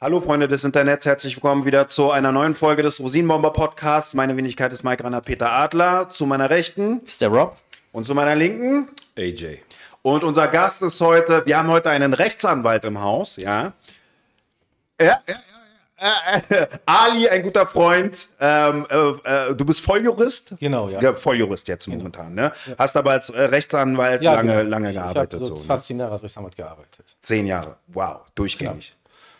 Hallo Freunde des Internets, herzlich willkommen wieder zu einer neuen Folge des Rosinenbomber Podcasts. Meine Wenigkeit ist Mike Ranner Peter Adler. Zu meiner Rechten ist der Rob. Und zu meiner Linken AJ. Und unser Gast ist heute, wir haben heute einen Rechtsanwalt im Haus, ja. Ja, ja, ja. Äh, äh, Ali, ein guter Freund. Ähm, äh, äh du bist Volljurist? Genau, ja. ja Volljurist jetzt genau. momentan, ne? Ja. Hast aber als äh, Rechtsanwalt ja, lange, genau. lange gearbeitet. Ich habe so, so fast zehn Jahre als Rechtsanwalt gearbeitet. Zehn Jahre, wow, durchgängig. Genau.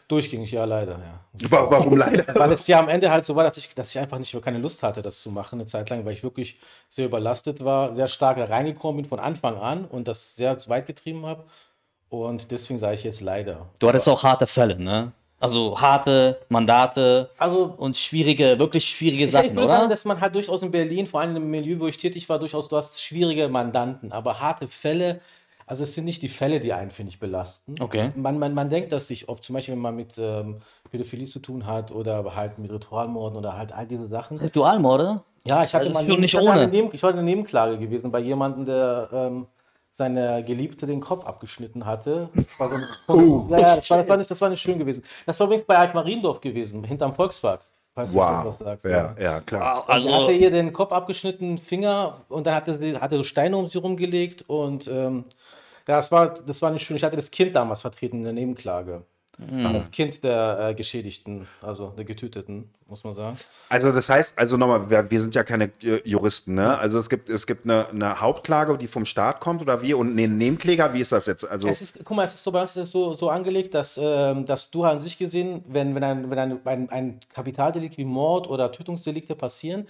Durchgängig, ja, leider, ja. Warum leider? Weil es ja am Ende halt so war, dass ich, dass ich einfach nicht mehr keine Lust hatte, das zu machen, eine Zeit lang, weil ich wirklich sehr überlastet war, sehr stark reingekommen bin von Anfang an und das sehr weit getrieben habe. Und deswegen sage ich jetzt leider. Du hattest auch harte Fälle, ne? Also harte Mandate also, und schwierige, wirklich schwierige ich, Sachen, ich oder? Sagen, dass man halt durchaus in Berlin, vor allem im Milieu, wo ich tätig war, durchaus, du hast schwierige Mandanten, aber harte Fälle, also es sind nicht die Fälle, die einen, finde ich, belasten. Okay. Man, man, man denkt, dass sich oft, zum Beispiel, wenn man mit ähm, Pädophilie zu tun hat oder halt mit Ritualmorden oder halt all diese Sachen. Ritualmorde? Ja, ich hatte also mal nicht ich, ohne. Neben, ich war eine Nebenklage gewesen bei jemandem, der ähm, seine Geliebte den Kopf abgeschnitten hatte. Das war, so oh. ja, ja, das, war, das, war nicht, das war nicht schön gewesen. Das war übrigens bei Altmariendorf gewesen, hinterm Volkspark. Weißt wow. Du, was sagst, ja, ja, klar. Wow. Also, also hatte ihr den Kopf abgeschnitten, Finger und dann hatte sie hatte so Steine um sie rumgelegt und ähm, das war, das war nicht schön. Ich hatte das Kind damals vertreten in der Nebenklage. Mhm. Das Kind der äh, Geschädigten, also der Getöteten, muss man sagen. Also das heißt, also nochmal, wir, wir sind ja keine äh, Juristen, ne? Also es gibt, es gibt eine, eine, Hauptklage, die vom Staat kommt oder wie? Und einen Nebenkläger, wie ist das jetzt? Also es ist, guck mal, es ist so, uns ist es so, so angelegt, dass, äh, dass du an sich gesehen, wenn, wenn, ein, wenn ein, ein, ein Kapitaldelikt wie Mord oder Tötungsdelikte passieren,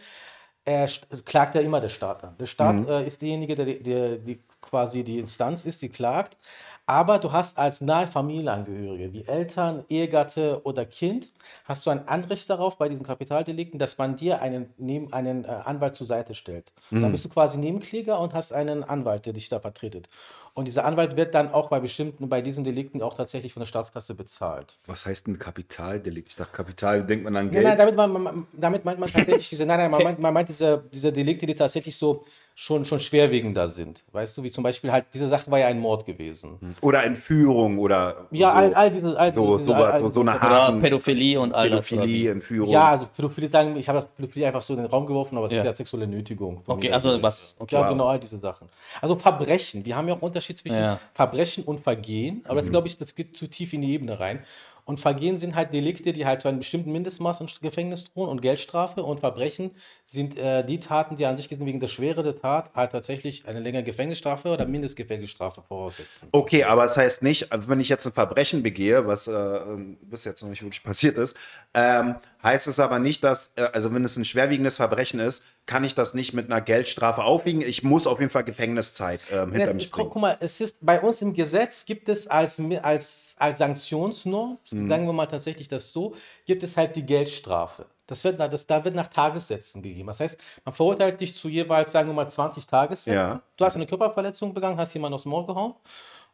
er klagt ja immer der Staat an. Der Staat mhm. äh, ist derjenige, der, der, die quasi die Instanz ist, die klagt. Aber du hast als nahe Familienangehörige, wie Eltern, Ehegatte oder Kind, hast du ein Anrecht darauf bei diesen Kapitaldelikten, dass man dir einen, einen äh, Anwalt zur Seite stellt. Mhm. Dann bist du quasi Nebenkläger und hast einen Anwalt, der dich da vertretet. Und dieser Anwalt wird dann auch bei bestimmten, bei diesen Delikten auch tatsächlich von der Staatskasse bezahlt. Was heißt ein Kapitaldelikt? Ich dachte, Kapital denkt man an Geld. Nein, nein damit, man, damit meint man tatsächlich diese, nein, nein, man meint, man meint diese, diese Delikte, die tatsächlich so schon, schon schwerwiegender sind. Weißt du, wie zum Beispiel halt, diese Sache war ja ein Mord gewesen. Oder Entführung oder. Ja, so, all, all diese. All so, diese, so, all, so, so eine Haaren, Pädophilie und all Pädophilie, Entführung. Ja, also Pädophilie sagen, ich habe das Pädophilie einfach so in den Raum geworfen, aber es ja. ist ja sexuelle Nötigung. Okay, also was? Okay, ja, wow. genau, all diese Sachen. Also Verbrechen, wir haben ja auch Unterschied zwischen ja. Verbrechen und Vergehen, aber mhm. das glaube ich, das geht zu tief in die Ebene rein. Und Vergehen sind halt Delikte, die halt zu einem bestimmten Mindestmaß an Gefängnis drohen und Geldstrafe. Und Verbrechen sind äh, die Taten, die an sich gesehen wegen der Schwere der Tat halt tatsächlich eine längere Gefängnisstrafe oder Mindestgefängnisstrafe voraussetzen. Okay, aber das heißt nicht, also wenn ich jetzt ein Verbrechen begehe, was äh, bis jetzt noch nicht wirklich passiert ist, ähm, heißt es aber nicht, dass, äh, also wenn es ein schwerwiegendes Verbrechen ist, kann ich das nicht mit einer Geldstrafe aufwiegen. Ich muss auf jeden Fall Gefängniszeit ähm, hinter mich bringen. Guck mal, es ist bei uns im Gesetz gibt es als, als, als Sanktionsnorm, mhm. sagen wir mal tatsächlich das so, gibt es halt die Geldstrafe. Das wird, das, da wird nach Tagessätzen gegeben. Das heißt, man verurteilt dich zu jeweils, sagen wir mal, 20 Tagessätzen. Ja. Du hast eine Körperverletzung begangen, hast jemanden aufs Maul gehauen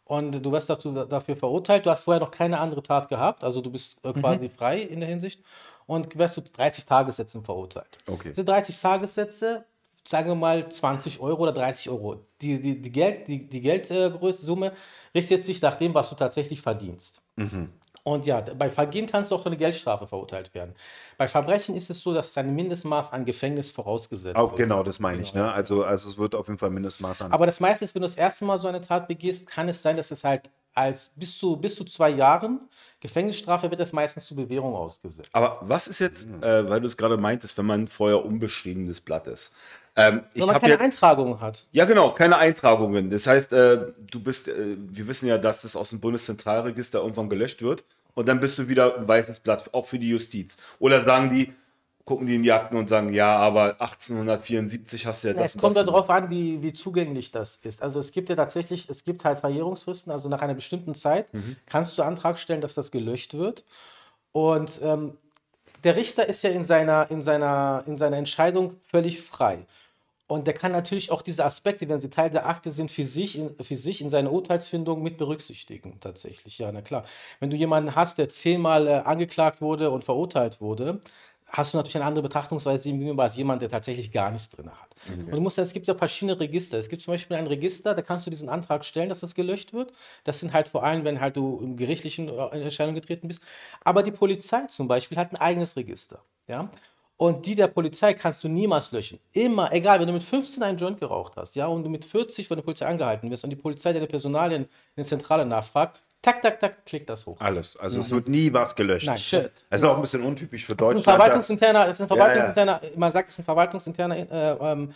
und du wirst dazu, dafür verurteilt. Du hast vorher noch keine andere Tat gehabt, also du bist äh, quasi mhm. frei in der Hinsicht und wirst du 30 Tagessätzen verurteilt. Okay. Diese 30 Tagessätze, sagen wir mal 20 Euro oder 30 Euro. Die, die, die, Geld, die, die Geldgröße, richtet sich nach dem, was du tatsächlich verdienst. Mhm. Und ja, bei Vergehen kannst du auch zu einer Geldstrafe verurteilt werden. Bei Verbrechen ist es so, dass ein Mindestmaß an Gefängnis vorausgesetzt auch, wird. Genau, das meine genau. ich. Ne? Also, also es wird auf jeden Fall Mindestmaß an. Aber das meiste ist, wenn du das erste Mal so eine Tat begehst, kann es sein, dass es halt als bis zu, bis zu zwei Jahren Gefängnisstrafe wird das meistens zur Bewährung ausgesetzt. Aber was ist jetzt, äh, weil du es gerade meintest, wenn man vorher unbeschriebenes Blatt ist? Ähm, wenn man keine jetzt, Eintragungen hat. Ja, genau, keine Eintragungen. Das heißt, äh, du bist, äh, wir wissen ja, dass das aus dem Bundeszentralregister irgendwann gelöscht wird und dann bist du wieder ein weißes Blatt, auch für die Justiz. Oder sagen die, gucken die in die Akten und sagen, ja, aber 1874 hast du ja das. Es kommt ja darauf an, wie, wie zugänglich das ist. Also es gibt ja tatsächlich, es gibt halt Verjährungsfristen, also nach einer bestimmten Zeit mhm. kannst du Antrag stellen, dass das gelöscht wird. Und ähm, der Richter ist ja in seiner, in, seiner, in seiner Entscheidung völlig frei. Und der kann natürlich auch diese Aspekte, wenn sie Teil der Akte sind, für sich, in, für sich in seiner Urteilsfindung mit berücksichtigen, tatsächlich. Ja, na klar. Wenn du jemanden hast, der zehnmal äh, angeklagt wurde und verurteilt wurde, hast du natürlich eine andere Betrachtungsweise ihm gegenüber als jemand, der tatsächlich gar nichts drin hat. Okay. Und du musst, es gibt ja verschiedene Register. Es gibt zum Beispiel ein Register, da kannst du diesen Antrag stellen, dass das gelöscht wird. Das sind halt vor allem, wenn halt du im gerichtlichen äh, Entscheidung getreten bist. Aber die Polizei zum Beispiel hat ein eigenes Register. Ja? Und die der Polizei kannst du niemals löschen. Immer, egal, wenn du mit 15 einen Joint geraucht hast, ja, und du mit 40 von der Polizei angehalten wirst und die Polizei deine Personalien in der Zentrale nachfragt, tak, tak, tak, klickt das hoch. Alles. Also mhm. es wird nie was gelöscht. Nein, shit. Das ist auch ein bisschen untypisch für Deutschland. Ein verwaltungsinterner, ist ein verwaltungsinterner, ja, ja. man sagt, es ist ein verwaltungsinterner äh, ähm,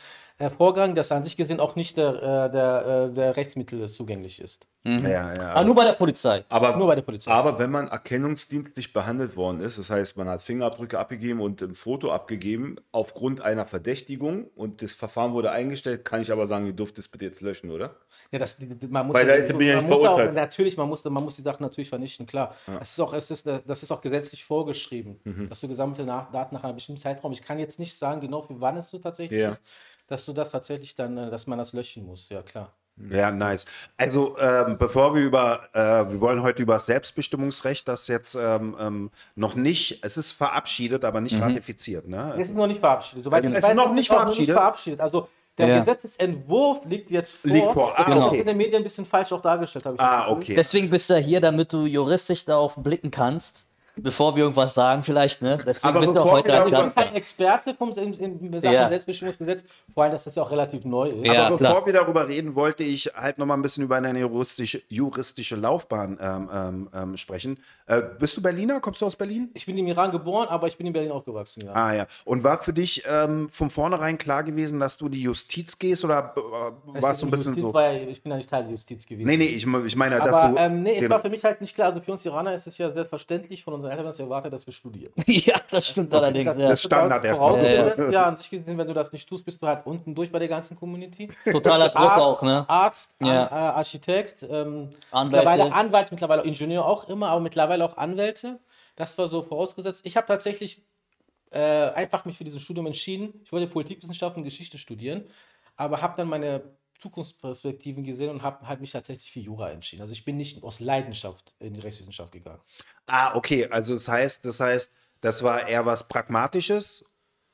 Vorgang, das an sich gesehen auch nicht der, äh, der, äh, der Rechtsmittel zugänglich ist. Mhm. Ja, ja, aber nur bei der Polizei. Aber, nur bei der Polizei. Aber wenn man erkennungsdienstlich behandelt worden ist, das heißt, man hat Fingerabdrücke abgegeben und ein Foto abgegeben aufgrund einer Verdächtigung und das Verfahren wurde eingestellt, kann ich aber sagen, ihr dürft es bitte jetzt löschen, oder? Ja, das, man muss, Weil da ist man ja muss auch, natürlich, man muss, man muss die Sachen natürlich vernichten, klar. Ja. Es ist auch, es ist, das ist auch gesetzlich vorgeschrieben, mhm. dass du gesammelte Daten nach einem bestimmten Zeitraum, ich kann jetzt nicht sagen, genau wie wann es so tatsächlich ja. ist, dass du das tatsächlich dann, äh, dass man das löschen muss, ja klar. Ja, nice. Also ähm, bevor wir über, äh, wir wollen heute über das Selbstbestimmungsrecht, das jetzt ähm, ähm, noch nicht, es ist verabschiedet, aber nicht mhm. ratifiziert. Ne? Es ist noch nicht verabschiedet. Soweit es ich weiß, ist noch nicht verabschiedet. Noch nicht verabschiedet. Also der ja. Gesetzesentwurf liegt jetzt vor. Liegt vor. Ah, genau. okay. in den Medien ein bisschen falsch auch dargestellt, habe ich Ah, okay. Deswegen bist du ja hier, damit du juristisch darauf blicken kannst bevor wir irgendwas sagen, vielleicht, ne? Deswegen aber bist du auch heute als Gast. kein Experte vom im, im Sachen ja. Selbstbestimmungsgesetz, vor allem, dass das ja auch relativ neu ist. Ja, aber bevor klar. wir darüber reden, wollte ich halt noch mal ein bisschen über deine juristische, juristische Laufbahn ähm, ähm, ähm, sprechen. Äh, bist du Berliner? Kommst du aus Berlin? Ich bin im Iran geboren, aber ich bin in Berlin aufgewachsen, ja. Ah ja. Und war für dich ähm, von vornherein klar gewesen, dass du die Justiz gehst oder äh, warst du ein bisschen Justiz so? Ja, ich bin ja nicht Teil der Justiz gewesen. Nee, nee, ich, ich meine, aber, dass du. Ähm, nee, es war für mich halt nicht klar. Also für uns Iraner ist es ja selbstverständlich von unseren Eltern, dass sie erwartet, dass wir studieren. ja, das stimmt das, allerdings. Das, das Standard erstmal. Ja, ja. ja, an sich gesehen, wenn du das nicht tust, bist du halt unten durch bei der ganzen Community. Totaler Druck Arzt, auch, ne? Arzt, ja. An, äh, Architekt, ähm, mittlerweile Anwalt, mittlerweile auch Ingenieur auch immer, aber mittlerweile auch Anwälte. Das war so vorausgesetzt. Ich habe tatsächlich äh, einfach mich für dieses Studium entschieden. Ich wollte Politikwissenschaften und Geschichte studieren, aber habe dann meine Zukunftsperspektiven gesehen und habe halt mich tatsächlich für Jura entschieden. Also ich bin nicht aus Leidenschaft in die Rechtswissenschaft gegangen. Ah, okay. Also das heißt, das heißt, das war eher was Pragmatisches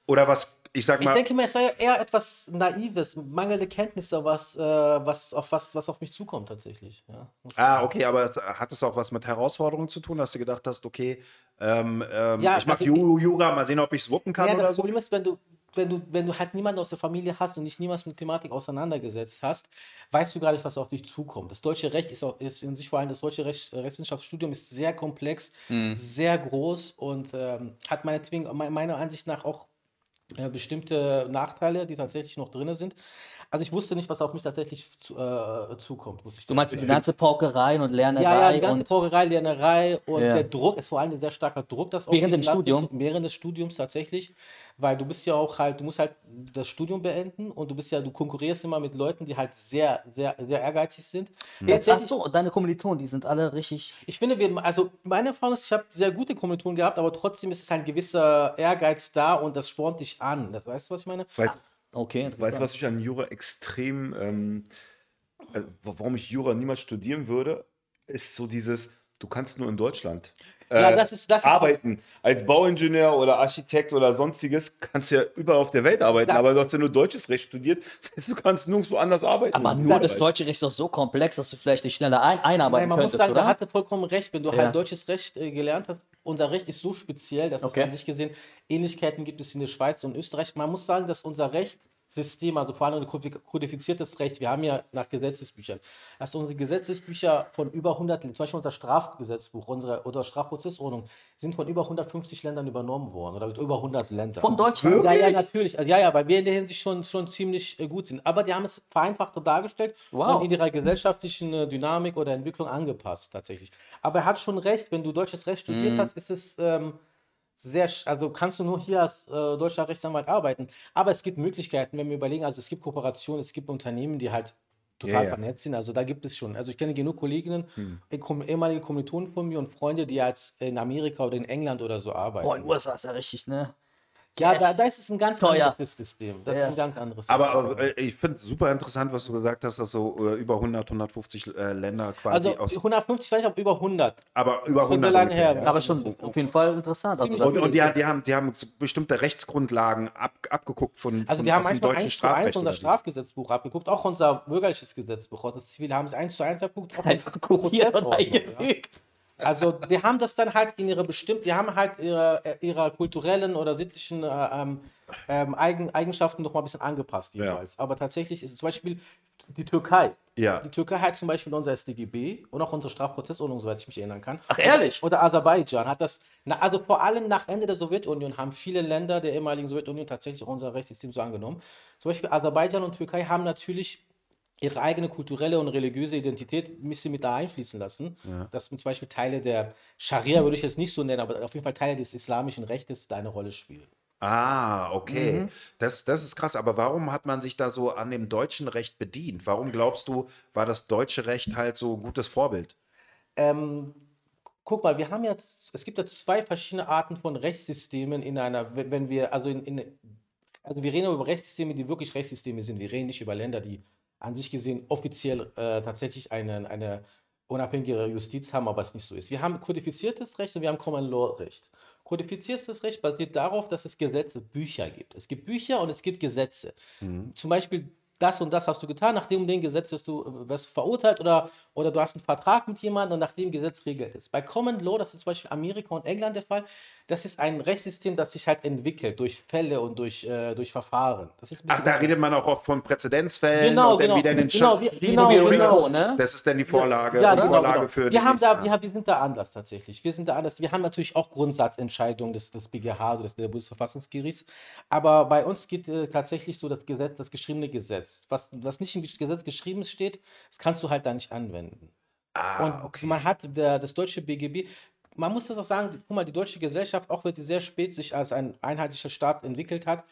oder was, ich sag mal. Ich denke mal, es war ja eher etwas Naives, mangelnde Kenntnisse, was, äh, was, auf was, was auf mich zukommt tatsächlich. Ja, ah, okay, aber hat es auch was mit Herausforderungen zu tun, dass du gedacht hast, okay, ähm, ähm, ja, ich mache also, Jura, mal sehen, ob ich es wuppen kann ja, oder das so? Problem ist, wenn du, wenn du, wenn du halt niemanden aus der Familie hast und dich niemals mit Thematik auseinandergesetzt hast, weißt du gar nicht, was auf dich zukommt. Das deutsche Recht ist, auch, ist in sich vor allem das deutsche Recht, äh, Rechtswissenschaftsstudium ist sehr komplex, mhm. sehr groß und ähm, hat meinetwegen, meiner Ansicht nach auch äh, bestimmte Nachteile, die tatsächlich noch drin sind. Also ich wusste nicht, was auf mich tatsächlich zu, äh, zukommt. Muss ich du meinst die ganze Paukerei und Lernerei? Ja, ja, die ganze Paukerei, Lernerei und ja. der Druck ist vor allem ein sehr starker Druck. Das während dem Studium? Während des Studiums tatsächlich weil du bist ja auch halt, du musst halt das Studium beenden und du bist ja, du konkurrierst immer mit Leuten, die halt sehr, sehr, sehr ehrgeizig sind. Ja. Ach so, deine Kommilitonen, die sind alle richtig. Ich finde, wir, also meine Erfahrung ist, ich habe sehr gute Kommilitonen gehabt, aber trotzdem ist es ein gewisser Ehrgeiz da und das spornt dich an. Das, weißt du, was ich meine? Weißt, okay. Weißt du, was ich an Jura extrem, ähm, also, warum ich Jura niemals studieren würde, ist so dieses, du kannst nur in Deutschland ja, äh, das ist, das arbeiten. Als Bauingenieur oder Architekt oder sonstiges kannst du ja überall auf der Welt arbeiten, das aber du hast ja nur deutsches Recht studiert. Das heißt, du kannst nirgendwo anders arbeiten. Aber nur das deutsche Recht ist doch so komplex, dass du vielleicht dich schneller ein einarbeiten Nein, man könntest, muss sagen, oder? da hat er vollkommen recht. Wenn du ja. halt deutsches Recht äh, gelernt hast, unser Recht ist so speziell, dass okay. es an sich gesehen Ähnlichkeiten gibt es in der Schweiz und Österreich. Man muss sagen, dass unser Recht System, also vor allem kodifiziertes Recht. Wir haben ja nach Gesetzesbüchern, dass unsere Gesetzesbücher von über 100, zum Beispiel unser Strafgesetzbuch unsere, oder Strafprozessordnung, sind von über 150 Ländern übernommen worden oder mit über 100 Ländern. Von Deutschland? Ja, ja, natürlich. Also, ja, ja, weil wir in der Hinsicht schon, schon ziemlich äh, gut sind. Aber die haben es vereinfachter dargestellt wow. und in ihrer gesellschaftlichen äh, Dynamik oder Entwicklung angepasst, tatsächlich. Aber er hat schon recht, wenn du deutsches Recht studiert mm. hast, ist es. Ähm, sehr, also kannst du nur hier als äh, deutscher Rechtsanwalt arbeiten. Aber es gibt Möglichkeiten, wenn wir überlegen, also es gibt Kooperationen, es gibt Unternehmen, die halt total ja, ja. vernetzt sind. Also da gibt es schon. Also ich kenne genug Kolleginnen, hm. ehemalige Kommilitonen von mir und Freunde, die jetzt in Amerika oder in England oder so arbeiten. Boah, in den USA ist ja richtig, ne? Ja, da, da ist es ein ganz Teuer. anderes System. Das Ja. ist ein ganz anderes Aber äh, ich finde es super interessant, was du gesagt hast, dass so äh, über 100, 150 äh, Länder quasi Also aus. 150, vielleicht auch über 100. Aber über Schon 100. lange ungefähr, her. ja. Aber schon auf jeden Fall interessant. Also, Und, und die, die, haben, die haben bestimmte Rechtsgrundlagen ab, abgeguckt von, Also von die haben aus dem deutschen eins zu eins Strafrecht. unser? Strafgesetzbuch abgeguckt, auch unser bürgerliches Gesetzbuch. Also das Zivil haben es eins zu eins abgeguckt. auch einfach kopiert und Prozessordnung, ja. Also die haben das dann halt in ihre bestimmt, die haben halt ihre, äh, ihre kulturellen oder sittlichen äh, ähm, ähm, Eigen, Eigenschaften noch mal ein bisschen angepasst jeweils. Aber tatsächlich ist es zum Beispiel die Türkei. Ja. Die Türkei hat zum Beispiel unser StGB und auch unsere Strafprozessordnung, soweit ich mich erinnern kann. Ach, ehrlich? Oder Aserbaidschan hat das, na, also vor allem nach Ende der Sowjetunion haben viele Länder der ehemaligen Sowjetunion tatsächlich unser Rechtssystem so angenommen. Zum Beispiel Aserbaidschan und Türkei haben natürlich ihre eigene kulturelle und religiöse Identität ein bisschen mit da einfließen lassen. Dass zum Beispiel Teile der Scharia, würde ich jetzt nicht so nennen, aber auf jeden Fall Teile des islamischen Rechtes da eine Rolle spielen. Ah, okay. Mhm. Das, das ist krass. Aber warum hat man sich da so an dem deutschen Recht bedient? Warum glaubst du, war das deutsche Recht halt so ein gutes Vorbild? Ähm, guck mal, wir haben jetzt, es gibt ja zwei verschiedene Arten von Rechtssystemen in einer, wenn wenn wir, also in, in also wir reden über Rechtssysteme, die wirklich Rechtssysteme sind. Wir reden nicht über Länder, die an sich gesehen offiziell äh, tatsächlich eine, eine unabhängige Justiz haben, aber es nicht so ist. Wir haben kodifiziertes Recht und wir haben Common Law Recht. Kodifiziertes Recht basiert darauf, dass es Gesetze, Bücher gibt. Es gibt Bücher und es gibt Gesetze. Zum Beispiel das und das hast du getan, nach dem und dem Gesetz wirst du, wirst du verurteilt oder, oder du hast einen Vertrag mit jemandem und nach dem Gesetz regelt es. Bei Common Law, das ist zum Beispiel Amerika und England der Fall, das ist ein Rechtssystem, das sich halt entwickelt durch Fälle und durch, äh, durch Verfahren. Das ist ein Ach, da redet man auch oft von Präzedenzfällen Genau, und dann genau. wieder in den Genau, Sch- genau, genau. Rico, ne? Das ist dann die Vorlage, Ja, die genau, Vorlage genau. für wir die haben da, wir, wir sind da anders tatsächlich. Wir sind da anders. Wir haben natürlich auch Grundsatzentscheidungen des, des BGH oder des der Bundesverfassungsgerichts. Aber bei uns geht äh, tatsächlich so das Gesetz, das geschriebene Gesetz. Was, was nicht im Gesetz geschrieben steht, das kannst du halt da nicht anwenden. Ah, Und okay. man hat der, das deutsche BGB, man muss das auch sagen, guck mal, die deutsche Gesellschaft, auch wenn sie sehr spät sich als ein einheitlicher Staat entwickelt hat,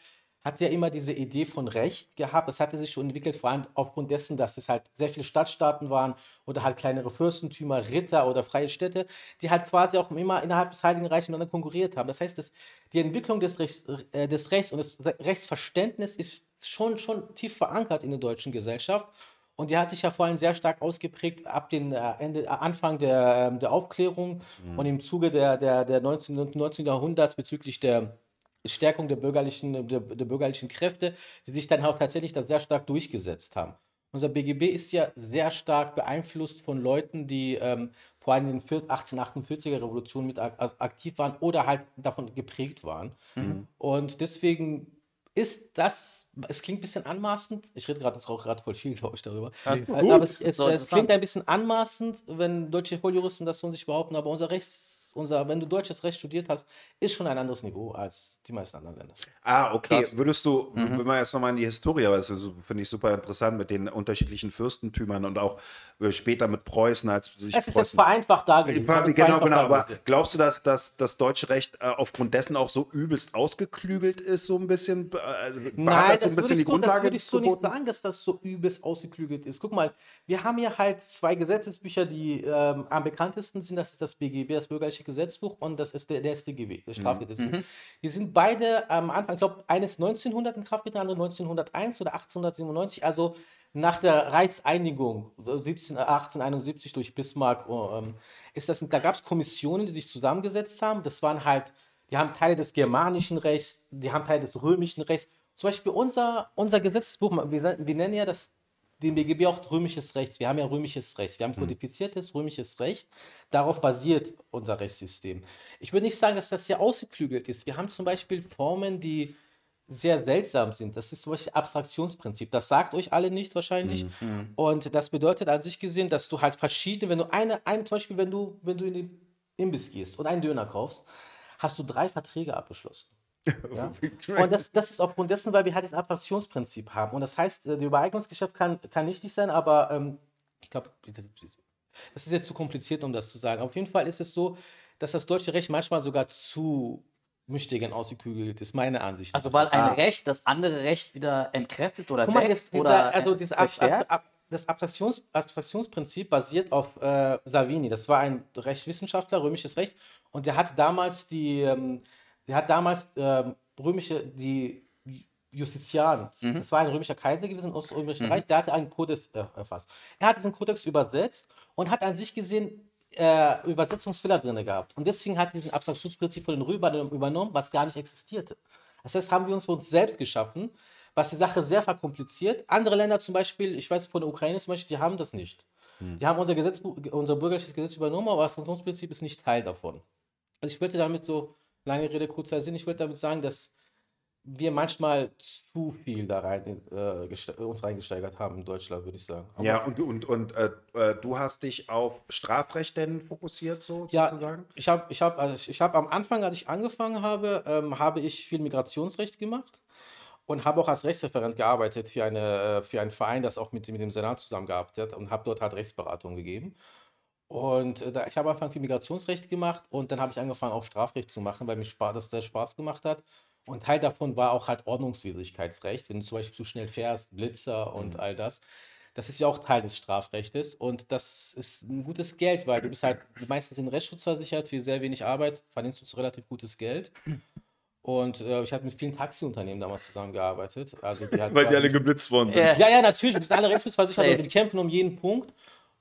hat ja immer diese Idee von Recht gehabt. Das hatte sich schon entwickelt, vor allem aufgrund dessen, dass es halt sehr viele Stadtstaaten waren oder halt kleinere Fürstentümer, Ritter oder freie Städte, die halt quasi auch immer innerhalb des Heiligen Reichs miteinander konkurriert haben. Das heißt, dass die Entwicklung des Rechts, äh, des Rechts und des Rechtsverständnisses ist schon, schon tief verankert in der deutschen Gesellschaft. Und die hat sich ja vor allem sehr stark ausgeprägt ab dem äh, Ende, äh, Anfang der, ähm, der Aufklärung und im Zuge der, der, der 19. und 19. Jahrhunderts bezüglich der Stärkung der bürgerlichen, der, der bürgerlichen Kräfte, die sich dann auch tatsächlich da sehr stark durchgesetzt haben. Unser BGB ist ja sehr stark beeinflusst von Leuten, die ähm, vor allem in den 1848er Revolution mit ak aktiv waren oder halt davon geprägt waren. Und deswegen ist das, es klingt ein bisschen anmaßend, ich rede gerade auch gerade voll viel, glaube ich, darüber. ist aber es, Das es, es klingt ein bisschen anmaßend, wenn deutsche Volljuristen das von sich behaupten, aber unser Rechts, unser, wenn du deutsches Recht studiert hast, ist schon ein anderes Niveau als die meisten anderen Länder. Ah, okay. Krass. Würdest du, Mhm. wenn wir jetzt nochmal in die Historie, weil das finde ich super interessant mit den unterschiedlichen Fürstentümern und auch äh, später mit Preußen, als sich Es ist jetzt Preußen vereinfacht dargelegt. Genau, also genau, genau. Aber glaubst du, dass, dass das deutsche Recht äh, aufgrund dessen auch so übelst ausgeklügelt ist, so ein bisschen? Äh, hat Nein, so das würde ich, so, das würde ich so nicht sagen, dass das so übelst ausgeklügelt ist. Guck mal, wir haben ja halt zwei Gesetzesbücher, die ähm, am bekanntesten sind. Das ist das BGB, das Bürgerliche Gesetzbuch, und das ist der, der StGB, das Strafgesetzbuch. Die sind beide am Anfang, ich glaube, eines 1900 in Kraft getreten, andere 1901 oder 1897, also nach der Reichseinigung äh, 17, äh, 1871 durch Bismarck, oh, ähm, ist das, da gab es Kommissionen, die sich zusammengesetzt haben. Das waren halt, die haben Teile des germanischen Rechts, die haben Teile des römischen Rechts. Zum Beispiel unser, unser Gesetzesbuch, wir, wir nennen ja das, den BGB auch römisches Recht. Wir haben ja römisches Recht. Wir haben kodifiziertes römisches Recht. Darauf basiert unser Rechtssystem. Ich würde nicht sagen, dass das sehr ausgeklügelt ist. Wir haben zum Beispiel Formen, die sehr seltsam sind. Das ist zum Beispiel Abstraktionsprinzip. Das sagt euch alle nicht wahrscheinlich. Und das bedeutet an sich gesehen, dass du halt verschiedene, wenn du eine, zum Beispiel, wenn du, wenn du in den Imbiss gehst und einen Döner kaufst, hast du drei Verträge abgeschlossen. Ja? Und das, das ist aufgrund dessen, weil wir halt das Abstraktionsprinzip haben. Und das heißt, äh, die Übereignungsgeschäft kann, kann nichtig sein, aber ähm, ich glaube, das ist jetzt zu kompliziert, um das zu sagen. Auf jeden Fall ist es so, dass das deutsche Recht manchmal sogar zu Müchtigen ausgekügelt ist, meine Ansicht. Also weil ein Ah. Recht das andere Recht wieder entkräftet oder Guck mal, deckt jetzt, oder also Ab, verstärkt? Ab, Ab, das Abstraktions, Abstraktionsprinzip basiert auf äh, Savini. Das war ein Rechtswissenschaftler, römisches Recht. Und der hat damals die, ähm, der hat damals ähm, römische, die Justitian, mhm. das war ein römischer Kaiser gewesen im Oströmischen mhm. Reich, der hatte einen Kodex äh, erfasst. Er hat diesen Kodex übersetzt und hat an sich gesehen äh, Übersetzungsfehler drin gehabt. Und deswegen hat er diesen Abstraktionsprinzip von den Römern übernommen, was gar nicht existierte. Das heißt, haben wir uns für uns selbst geschaffen, was die Sache sehr verkompliziert. Andere Länder zum Beispiel, ich weiß von der Ukraine zum Beispiel, die haben das nicht. Mhm. Die haben unser, Gesetzbuch, unser bürgerliches Gesetz übernommen, aber das Funktionsprinzip ist nicht Teil davon. Also ich wollte damit so, lange Rede, kurzer Sinn, ich wollte damit sagen, dass wir manchmal zu viel da rein äh, uns reingesteigert haben in Deutschland, würde ich sagen. Aber ja, und, und, und äh, äh, du hast dich auf Strafrecht denn fokussiert, so ja, sozusagen? Ich habe ich hab, also ich hab am Anfang, als ich angefangen habe, ähm, habe ich viel Migrationsrecht gemacht und habe auch als Rechtsreferent gearbeitet für, eine, äh, für einen Verein, das auch mit, mit dem Senat zusammengearbeitet hat und habe dort halt Rechtsberatung gegeben. Und äh, da, ich habe am Anfang viel Migrationsrecht gemacht und dann habe ich angefangen, auch Strafrecht zu machen, weil mir Spaß, das sehr Spaß gemacht hat. Und Teil davon war auch halt Ordnungswidrigkeitsrecht, wenn du zum Beispiel zu schnell fährst, Blitzer und mhm. all das. Das ist ja auch Teil des Strafrechtes und das ist ein gutes Geld, weil du bist halt meistens in Rechtsschutz versichert, für sehr wenig Arbeit verdienst du relativ gutes Geld. Und äh, ich habe mit vielen Taxiunternehmen damals zusammengearbeitet. Also die halt Weil die alle geblitzt worden sind. Ja, ja, natürlich. Die sind alle rechtsschutzversichert und die kämpfen um jeden Punkt.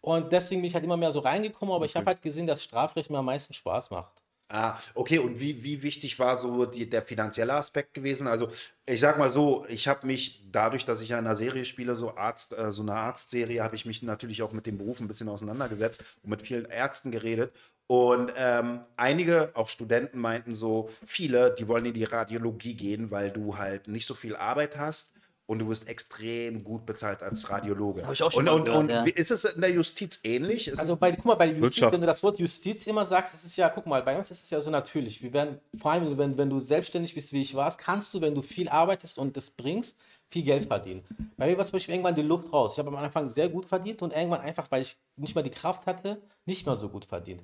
Und deswegen bin ich halt immer mehr so reingekommen, aber okay. ich habe halt gesehen, dass Strafrecht mir am meisten Spaß macht. Ah, okay. Und wie, wie wichtig war so die, der finanzielle Aspekt gewesen? Also, ich sag mal so, ich habe mich dadurch, dass ich ja in einer Serie spiele, so Arzt, äh, so eine Arztserie, habe ich mich natürlich auch mit dem Beruf ein bisschen auseinandergesetzt und mit vielen Ärzten geredet. Und ähm, einige, auch Studenten, meinten so, viele, die wollen in die Radiologie gehen, weil du halt nicht so viel Arbeit hast und du wirst extrem gut bezahlt als Radiologe. Habe ich auch schon und, und, und ist es in der Justiz ähnlich? Ist also bei, guck mal, bei der Justiz, wenn du das Wort Justiz immer sagst, ist es ja, guck mal, bei uns ist es ja so natürlich. Wir werden, vor allem, wenn, wenn du selbstständig bist, wie ich war, kannst du, wenn du viel arbeitest und das bringst, viel Geld verdienen. Bei mir war zum Beispiel irgendwann die Luft raus. Ich habe am Anfang sehr gut verdient und irgendwann einfach, weil ich nicht mehr die Kraft hatte, nicht mehr so gut verdient.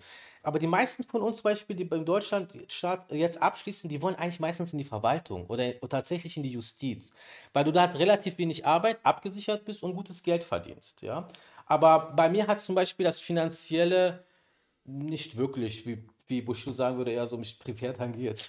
Aber die meisten von uns zum Beispiel, die in Deutschland jetzt abschließen, die wollen eigentlich meistens in die Verwaltung oder, tatsächlich in die Justiz. Weil du da hast relativ wenig Arbeit, abgesichert bist und gutes Geld verdienst. Ja? Aber bei mir hat zum Beispiel das Finanzielle nicht wirklich, wie wie Bushido sagen würde, eher so mich privat tangiert.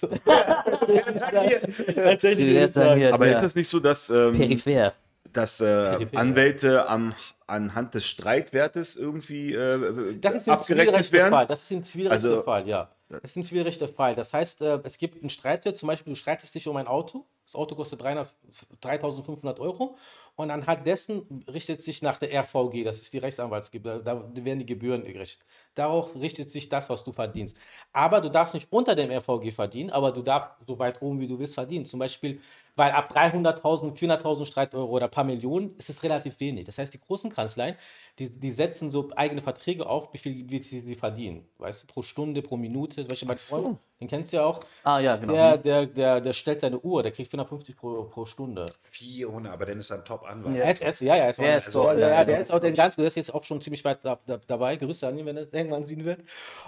Tatsächlich. Aber ist es nicht so, dass, ähm, Peripher. Dass äh, Anwälte am, anhand des Streitwertes irgendwie äh, das ist abgerechnet werden? Fall. Das ist ein zivilrechter also, Fall, ja. Das ist ein zivilrechter Fall. Das heißt, äh, es gibt einen Streitwert, zum Beispiel, du streitest dich um ein Auto, das Auto kostet 300, 3500 Euro und anhand dessen richtet sich nach der RVG, das ist die Rechtsanwaltsgebühr, da werden die Gebühren gerechnet. Darauf richtet sich das, was du verdienst. Aber du darfst nicht unter dem RVG verdienen, aber du darfst so weit oben, wie du willst, verdienen. Zum Beispiel, weil ab 300.000, 400.000 Streiteuro oder ein paar Millionen ist es relativ wenig. Das heißt, die großen Kanzleien, die, die setzen so eigene Verträge auf, wie viel wie sie, sie verdienen. Weißt du, pro Stunde, pro Minute. Zum Beispiel mein Freund, den kennst du ja auch. Ah, ja, genau. Der, der, der, der stellt seine Uhr, der kriegt 450 pro, pro Stunde. 400, aber dann ist er ein Top-Anwalt. Ja, SS, ja, ja, ist er ist toll. Ja, ja, der ist auch den ganz gut, der ist jetzt auch schon ziemlich weit da, da, dabei. Grüße an ihn, wenn er es irgendwann sehen wird.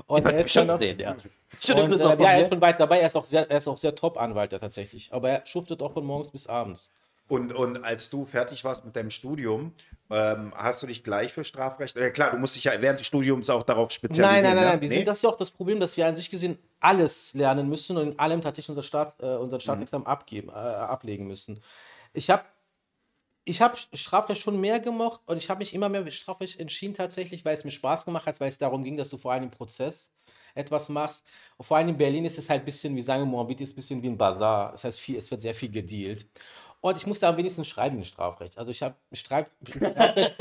Und er ist schon noch, sehen, ja. Schöne Grüße äh, ja, er ist schon weit dabei, er ist auch sehr, er ist auch sehr Top-Anwalt tatsächlich. Aber er schuftet auch von morgens bis abends. Und, und als du fertig warst mit deinem Studium, ähm, hast du dich gleich für Strafrecht? Äh, klar, du musst dich ja während des Studiums auch darauf spezialisieren. Nein, nein, nein, nein. Nee? das ist ja auch das Problem, dass wir an sich gesehen alles lernen müssen und in allem tatsächlich unser Staat, äh, unseren Staatsexamen mhm. abgeben, äh, ablegen müssen. Ich habe ich habe Strafrecht schon mehr gemocht und ich habe mich immer mehr für Strafrecht entschieden tatsächlich, weil es mir Spaß gemacht hat, weil es darum ging, dass du vor allem im Prozess etwas machst. Und vor allem in Berlin ist es halt ein bisschen, wie sagen wir, Moabit ist ein bisschen wie ein Bazar. Das heißt, viel, es wird sehr viel gedealt. Und ich musste am wenigsten schreiben im Strafrecht. Also ich habe Strafrecht,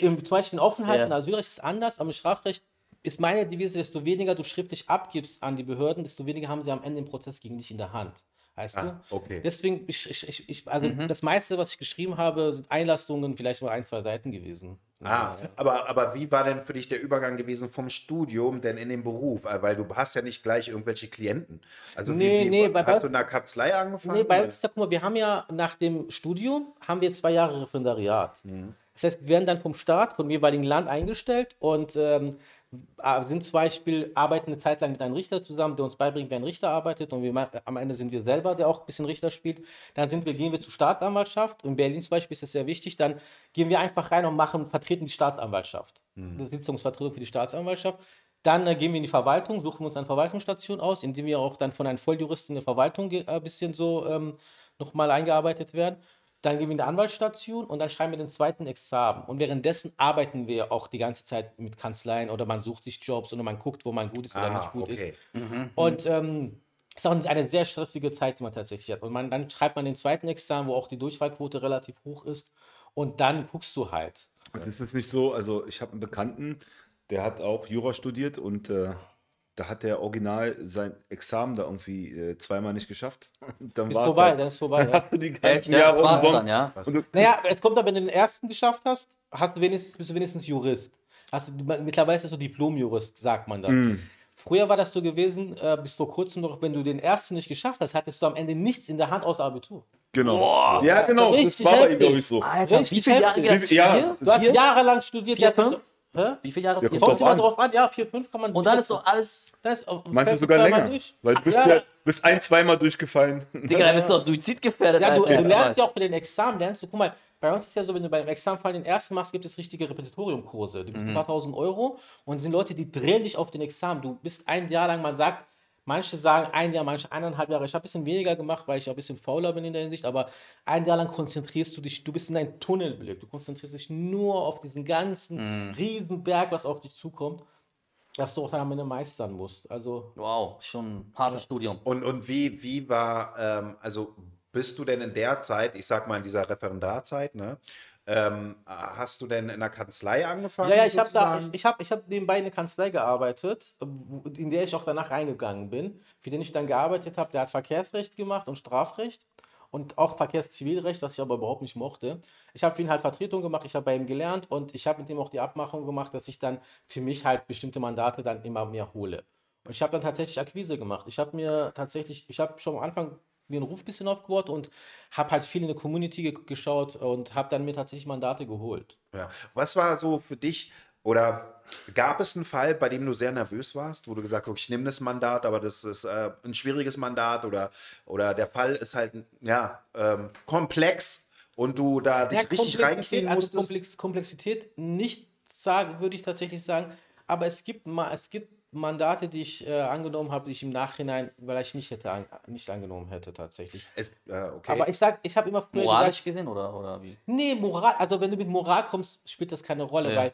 zum Beispiel in Offenheit ja. und Asylrecht ist anders, aber im Strafrecht ist meine Devise, desto weniger du schriftlich abgibst an die Behörden, desto weniger haben sie am Ende den Prozess gegen dich in der Hand. Weißt ah, du? Okay. Deswegen, ich, ich, ich, also mhm. das meiste, was ich geschrieben habe, sind Einlassungen, vielleicht mal ein, zwei Seiten gewesen. Ah, ja. aber, aber wie war denn für dich der Übergang gewesen vom Studium denn in den Beruf? Äh, weil du hast ja nicht gleich irgendwelche Klienten. Also nee, wie, wie, nee, hast bei, du in der Kanzlei angefangen? Nee, bei uns ist ja, guck mal, wir haben ja nach dem Studium, haben wir zwei Jahre Referendariat. Mhm. Das heißt, wir werden dann vom Staat, vom jeweiligen Land eingestellt und ähm, sind zum Beispiel, arbeiten eine Zeit lang mit einem Richter zusammen, der uns beibringt, wie ein Richter arbeitet und wir, am Ende sind wir selber, der auch ein bisschen Richter spielt. Dann sind wir, gehen wir zur Staatsanwaltschaft. In Berlin zum Beispiel ist das sehr wichtig. Dann gehen wir einfach rein und machen, vertreten die Staatsanwaltschaft. Mhm. Eine Sitzungsvertretung für die Staatsanwaltschaft. Dann äh, gehen wir in die Verwaltung, suchen uns eine Verwaltungsstation aus, indem wir auch dann von einem Volljuristen in der Verwaltung ein äh, bisschen so ähm, nochmal eingearbeitet werden. Dann gehen wir in die Anwaltsstation und dann schreiben wir den zweiten Examen. Und währenddessen arbeiten wir auch die ganze Zeit mit Kanzleien oder man sucht sich Jobs oder man guckt, wo man gut ist oder Ah, nicht gut okay. ist. Und ähm, ist auch eine sehr stressige Zeit, die man tatsächlich hat. Und man, dann schreibt man den zweiten Examen, wo auch die Durchfallquote relativ hoch ist. Und dann guckst du halt. Und ist es nicht so, also ich habe einen Bekannten, der hat auch Jura studiert und äh, da hat der original sein Examen da irgendwie äh, zweimal nicht geschafft. Dann Ist vorbei, das. dann ist vorbei. Dann Ja. hast du die ganzen ja, Jahre umsonst. dann, ja. Du, Naja, es kommt aber, wenn du den ersten geschafft hast, hast du wenigstens, bist du wenigstens Jurist. Hast du, mittlerweile ist es so Diplom-Jurist, sagt man das. Mm. Früher war das so gewesen, äh, bis vor kurzem noch, wenn du den ersten nicht geschafft hast, hattest du am Ende nichts in der Hand außer Abitur. genau. ja, genau. Das war bei ihm, glaube ich, so. Alter, Richtig wie viele Jahre? Ja? Du hast jahrelang studiert. Vier, ja, fünf? Hä? Wie viele Jahre? Ja, Vier, kommt drauf an. drauf an, ja, vier, fünf kann man. Und dann ist so alles. Das fällt sogar länger. durch. Weil du bist, Ja. ja, bist ein, zweimal durchgefallen. Digga, dann bist du aus Suizid gefährdet. Ja, du, du lernst ja auch bei den Examen, lernst du, guck mal, bei uns ist ja so, wenn du beim Examenfall den ersten machst, gibt es richtige Repetitoriumkurse. Du gibst ein paar tausend Euro und es sind Leute, die drehen dich auf den Examen. Du bist ein Jahr lang, man sagt, manche sagen ein Jahr, manche eineinhalb Jahre. Ich habe ein bisschen weniger gemacht, weil ich auch ein bisschen fauler bin in der Hinsicht, aber ein Jahr lang konzentrierst du dich, du bist in einem Tunnelblick. Du konzentrierst dich nur auf diesen ganzen Riesenberg, was auf dich zukommt, dass du auch dann am Ende meistern musst. Also Wow, schon ein hartes Studium. Und, und wie, wie war, ähm, also bist du denn in der Zeit, ich sag mal in dieser Referendarzeit, ne, ähm, hast du denn in der Kanzlei angefangen? Ja, ja, ich habe da, ich, ich habe ich hab nebenbei in eine Kanzlei gearbeitet, in der ich auch danach reingegangen bin. Für den ich dann gearbeitet habe, der hat Verkehrsrecht gemacht und Strafrecht und auch Verkehrszivilrecht, was ich aber überhaupt nicht mochte. Ich habe für ihn halt Vertretung gemacht, ich habe bei ihm gelernt und ich habe mit ihm auch die Abmachung gemacht, dass ich dann für mich halt bestimmte Mandate dann immer mehr hole. Und ich habe dann tatsächlich Akquise gemacht. Ich habe mir tatsächlich, ich habe schon am Anfang mir einen Ruf ein bisschen aufgebaut und habe halt viel in der Community ge geschaut und habe dann mir tatsächlich Mandate geholt. Ja. Was war so für dich oder gab es einen Fall, bei dem du sehr nervös warst, wo du gesagt hast, ich nehme das Mandat, aber das ist äh, ein schwieriges Mandat oder, oder der Fall ist halt ja, ähm, komplex und du da dich Ja, richtig Komplexität, reinziehen also musstest? Komplex, Komplexität nicht sagen, würde ich tatsächlich sagen, aber es gibt ma es gibt Mandate, die ich äh, angenommen habe, die ich im Nachhinein vielleicht nicht hätte an, nicht angenommen hätte tatsächlich. Es, äh, okay. Aber ich sag, ich habe immer früher Moralisch gesagt, gesehen oder, oder wie? nee, Moral, also wenn du mit Moral kommst, spielt das keine Rolle, Ja. weil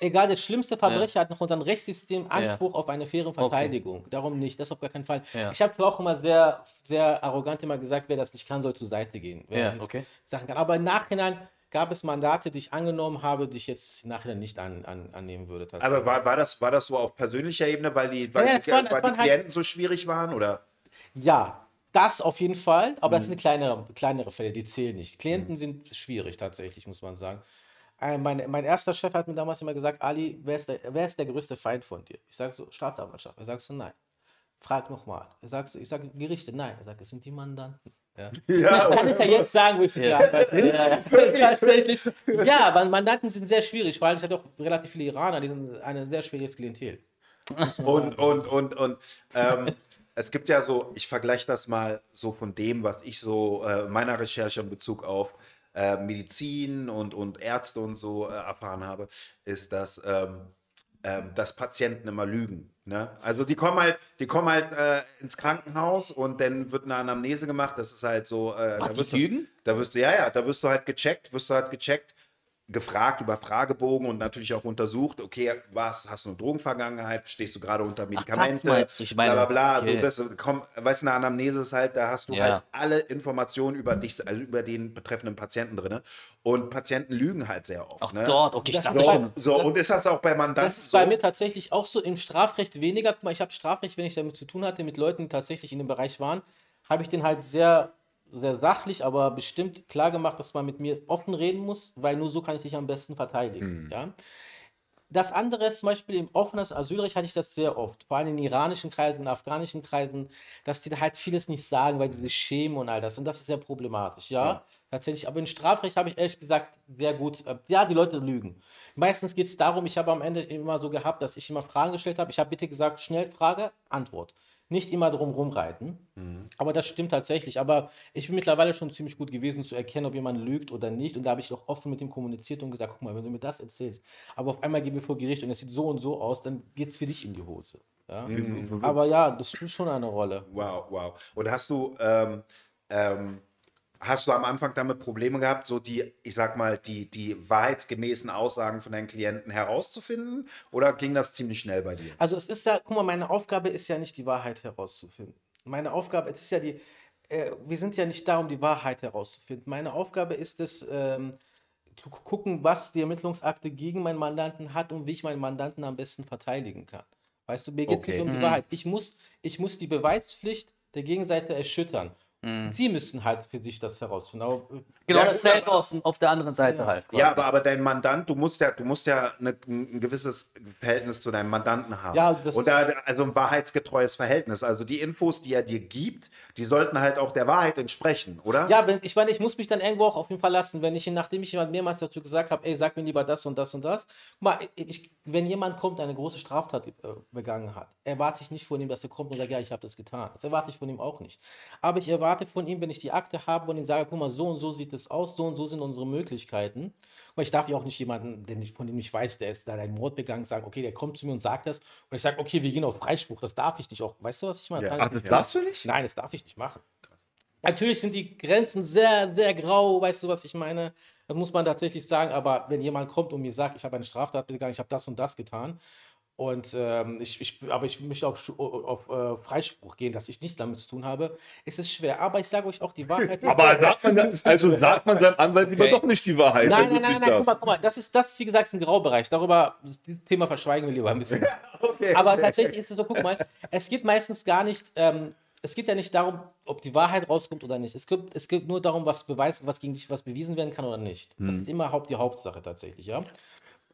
egal, der schlimmste Verbrecher hat nach unserem Rechtssystem Anspruch auf eine faire Okay. Verteidigung. Darum nicht, das auf gar keinen Fall. Ja. Ich habe auch immer sehr, sehr arrogant immer gesagt, wer das nicht kann, soll zur Seite gehen. Wer Ja, okay. Sachen kann. Aber im Nachhinein gab es Mandate, die ich angenommen habe, die ich jetzt im Nachhinein nicht an, an, annehmen würde. aber war, war, das, war das so auf persönlicher Ebene, weil die, weil Ja, die, waren- weil waren die halt- Klienten so schwierig waren? Oder? Ja, das auf jeden Fall, aber das Mhm. sind kleinere, kleinere Fälle, die zählen nicht. Klienten sind schwierig tatsächlich, muss man sagen. Äh, mein, mein erster Chef hat mir damals immer gesagt, Ali, wer ist der, wer ist der größte Feind von dir? Ich sage so, Staatsanwaltschaft. Er sagt so, nein. Frag nochmal. Er sagt so, ich sage Gerichte, nein. Er sagt, es sind die Mandanten. Ja. Ja, Das kann ich ja jetzt sagen, wo ich ja. Tatsächlich. Ja, aber Mandanten sind sehr schwierig. Vor allem, ich hatte auch relativ viele Iraner, die sind eine sehr schwieriges Klientel. Und, und, und, und ähm, es gibt ja so, ich vergleiche das mal so von dem, was ich so äh, in meiner Recherche in Bezug auf äh, Medizin und, und Ärzte und so äh, erfahren habe, ist, dass, ähm, ähm, dass Patienten immer lügen. Ne? Also die kommen halt, die kommen halt äh, ins Krankenhaus und dann wird eine Anamnese gemacht. Das ist halt so. Äh, da wirst du? Da wirst du, ja, ja, da wirst du halt gecheckt, wirst du halt gecheckt, gefragt über Fragebogen und natürlich auch untersucht, okay, was, hast du eine Drogenvergangenheit, stehst du gerade unter Medikamente, meinst du, ich meine, bla bla bla. okay. Also das, komm, weißt du, eine Anamnese ist halt, da hast du Ja. halt alle Informationen über dich, also über den betreffenden Patienten drin. Und Patienten lügen halt sehr oft. Auch ne? dort, okay, ich Das dachte ist schon. So, und ist das auch bei Mandanten Das ist so? bei mir tatsächlich auch so im Strafrecht weniger. Guck mal, ich habe Strafrecht, wenn ich damit zu tun hatte, mit Leuten, die tatsächlich in dem Bereich waren, habe ich den halt sehr, sehr sachlich, aber bestimmt klar gemacht, dass man mit mir offen reden muss, weil nur so kann ich dich am besten verteidigen. Ja? Das andere ist zum Beispiel im offenen Asylrecht hatte ich das sehr oft, vor allem in iranischen Kreisen, in afghanischen Kreisen, dass die halt vieles nicht sagen, weil sie sich schämen und all das. Und das ist sehr problematisch, ja. Tatsächlich, aber im Strafrecht habe ich ehrlich gesagt sehr gut, äh, ja, die Leute lügen. Meistens geht es darum, ich habe am Ende immer so gehabt, dass ich immer Fragen gestellt habe. Ich habe bitte gesagt, schnell Frage, Antwort. Nicht immer drum rumreiten. Mhm. Aber das stimmt tatsächlich. Aber ich bin mittlerweile schon ziemlich gut gewesen zu erkennen, ob jemand lügt oder nicht. Und da habe ich auch offen mit ihm kommuniziert und gesagt, guck mal, wenn du mir das erzählst, aber auf einmal gehen wir vor Gericht und es sieht so und so aus, dann geht es für dich in die Hose. Ja? Mhm. Aber ja, das spielt schon eine Rolle. Wow, wow. Und hast du ähm, ähm, Hast du am Anfang damit Probleme gehabt, so die, ich sag mal, die, die wahrheitsgemäßen Aussagen von deinen Klienten herauszufinden? Oder ging das ziemlich schnell bei dir? Also es ist ja, guck mal, meine Aufgabe ist ja nicht die Wahrheit herauszufinden. Meine Aufgabe, es ist ja die, äh, wir sind ja nicht da, um die Wahrheit herauszufinden. Meine Aufgabe ist es, ähm, zu gucken, was die Ermittlungsakte gegen meinen Mandanten hat und wie ich meinen Mandanten am besten verteidigen kann. Weißt du, mir geht es okay. nicht um die mhm. Wahrheit. Ich muss, ich muss die Beweispflicht der Gegenseite erschüttern. Mhm. Sie müssen halt für sich das herausfinden. Aber, äh, genau, ja, dasselbe auf, auf der anderen Seite ja. halt. Quasi. Ja, aber, aber dein Mandant, du musst ja, du musst ja eine, ein gewisses Verhältnis zu deinem Mandanten haben. Ja, das Oder also ein wahrheitsgetreues Verhältnis. Also die Infos, die er dir gibt, die sollten halt auch der Wahrheit entsprechen, oder? Ja, wenn, ich meine, ich muss mich dann irgendwo auch auf ihn verlassen, wenn ich, nachdem ich jemand mehrmals dazu gesagt habe, ey, sag mir lieber das und das und das. Mal, ich, wenn jemand kommt, eine große Straftat äh, begangen hat, erwarte ich nicht von ihm, dass er kommt und sagt, ja, ich habe das getan. Das erwarte ich von ihm auch nicht. Aber ich erwarte von ihm, wenn ich die Akte habe und ihn sage, guck mal, so und so sieht es aus, so und so sind unsere Möglichkeiten. Aber ich darf ja auch nicht jemanden, den ich, von dem ich weiß, der ist da einen Mord begangen, sagen, okay, der kommt zu mir und sagt das. Und ich sage, okay, wir gehen auf Freispruch. Das darf ich nicht auch. Weißt du, was ich meine? Ja. Ach, das darfst du nicht? Nein, das darf ich nicht machen. Natürlich sind die Grenzen sehr, sehr grau, weißt du, was ich meine? Das muss man tatsächlich sagen, aber wenn jemand kommt und mir sagt, ich habe eine Straftat begangen, ich habe das und das getan, und ähm, ich, ich, aber ich möchte auf, auf, auf äh, Freispruch gehen, dass ich nichts damit zu tun habe. Es ist schwer, aber ich sage euch auch die Wahrheit. aber sagt man, also sagt man seinem Anwalt lieber okay. doch nicht die Wahrheit. Nein, nein, nein, nein, guck mal, guck mal, das ist, das ist wie gesagt ein Graubereich. Darüber, dieses Thema verschweigen wir lieber ein bisschen. okay, aber tatsächlich ist es so, guck mal, es geht meistens gar nicht, ähm, es geht ja nicht darum, ob die Wahrheit rauskommt oder nicht. Es geht, es geht nur darum, was beweist, was gegen dich was bewiesen werden kann oder nicht. Hm. Das ist immer Haupt, die Hauptsache tatsächlich, ja.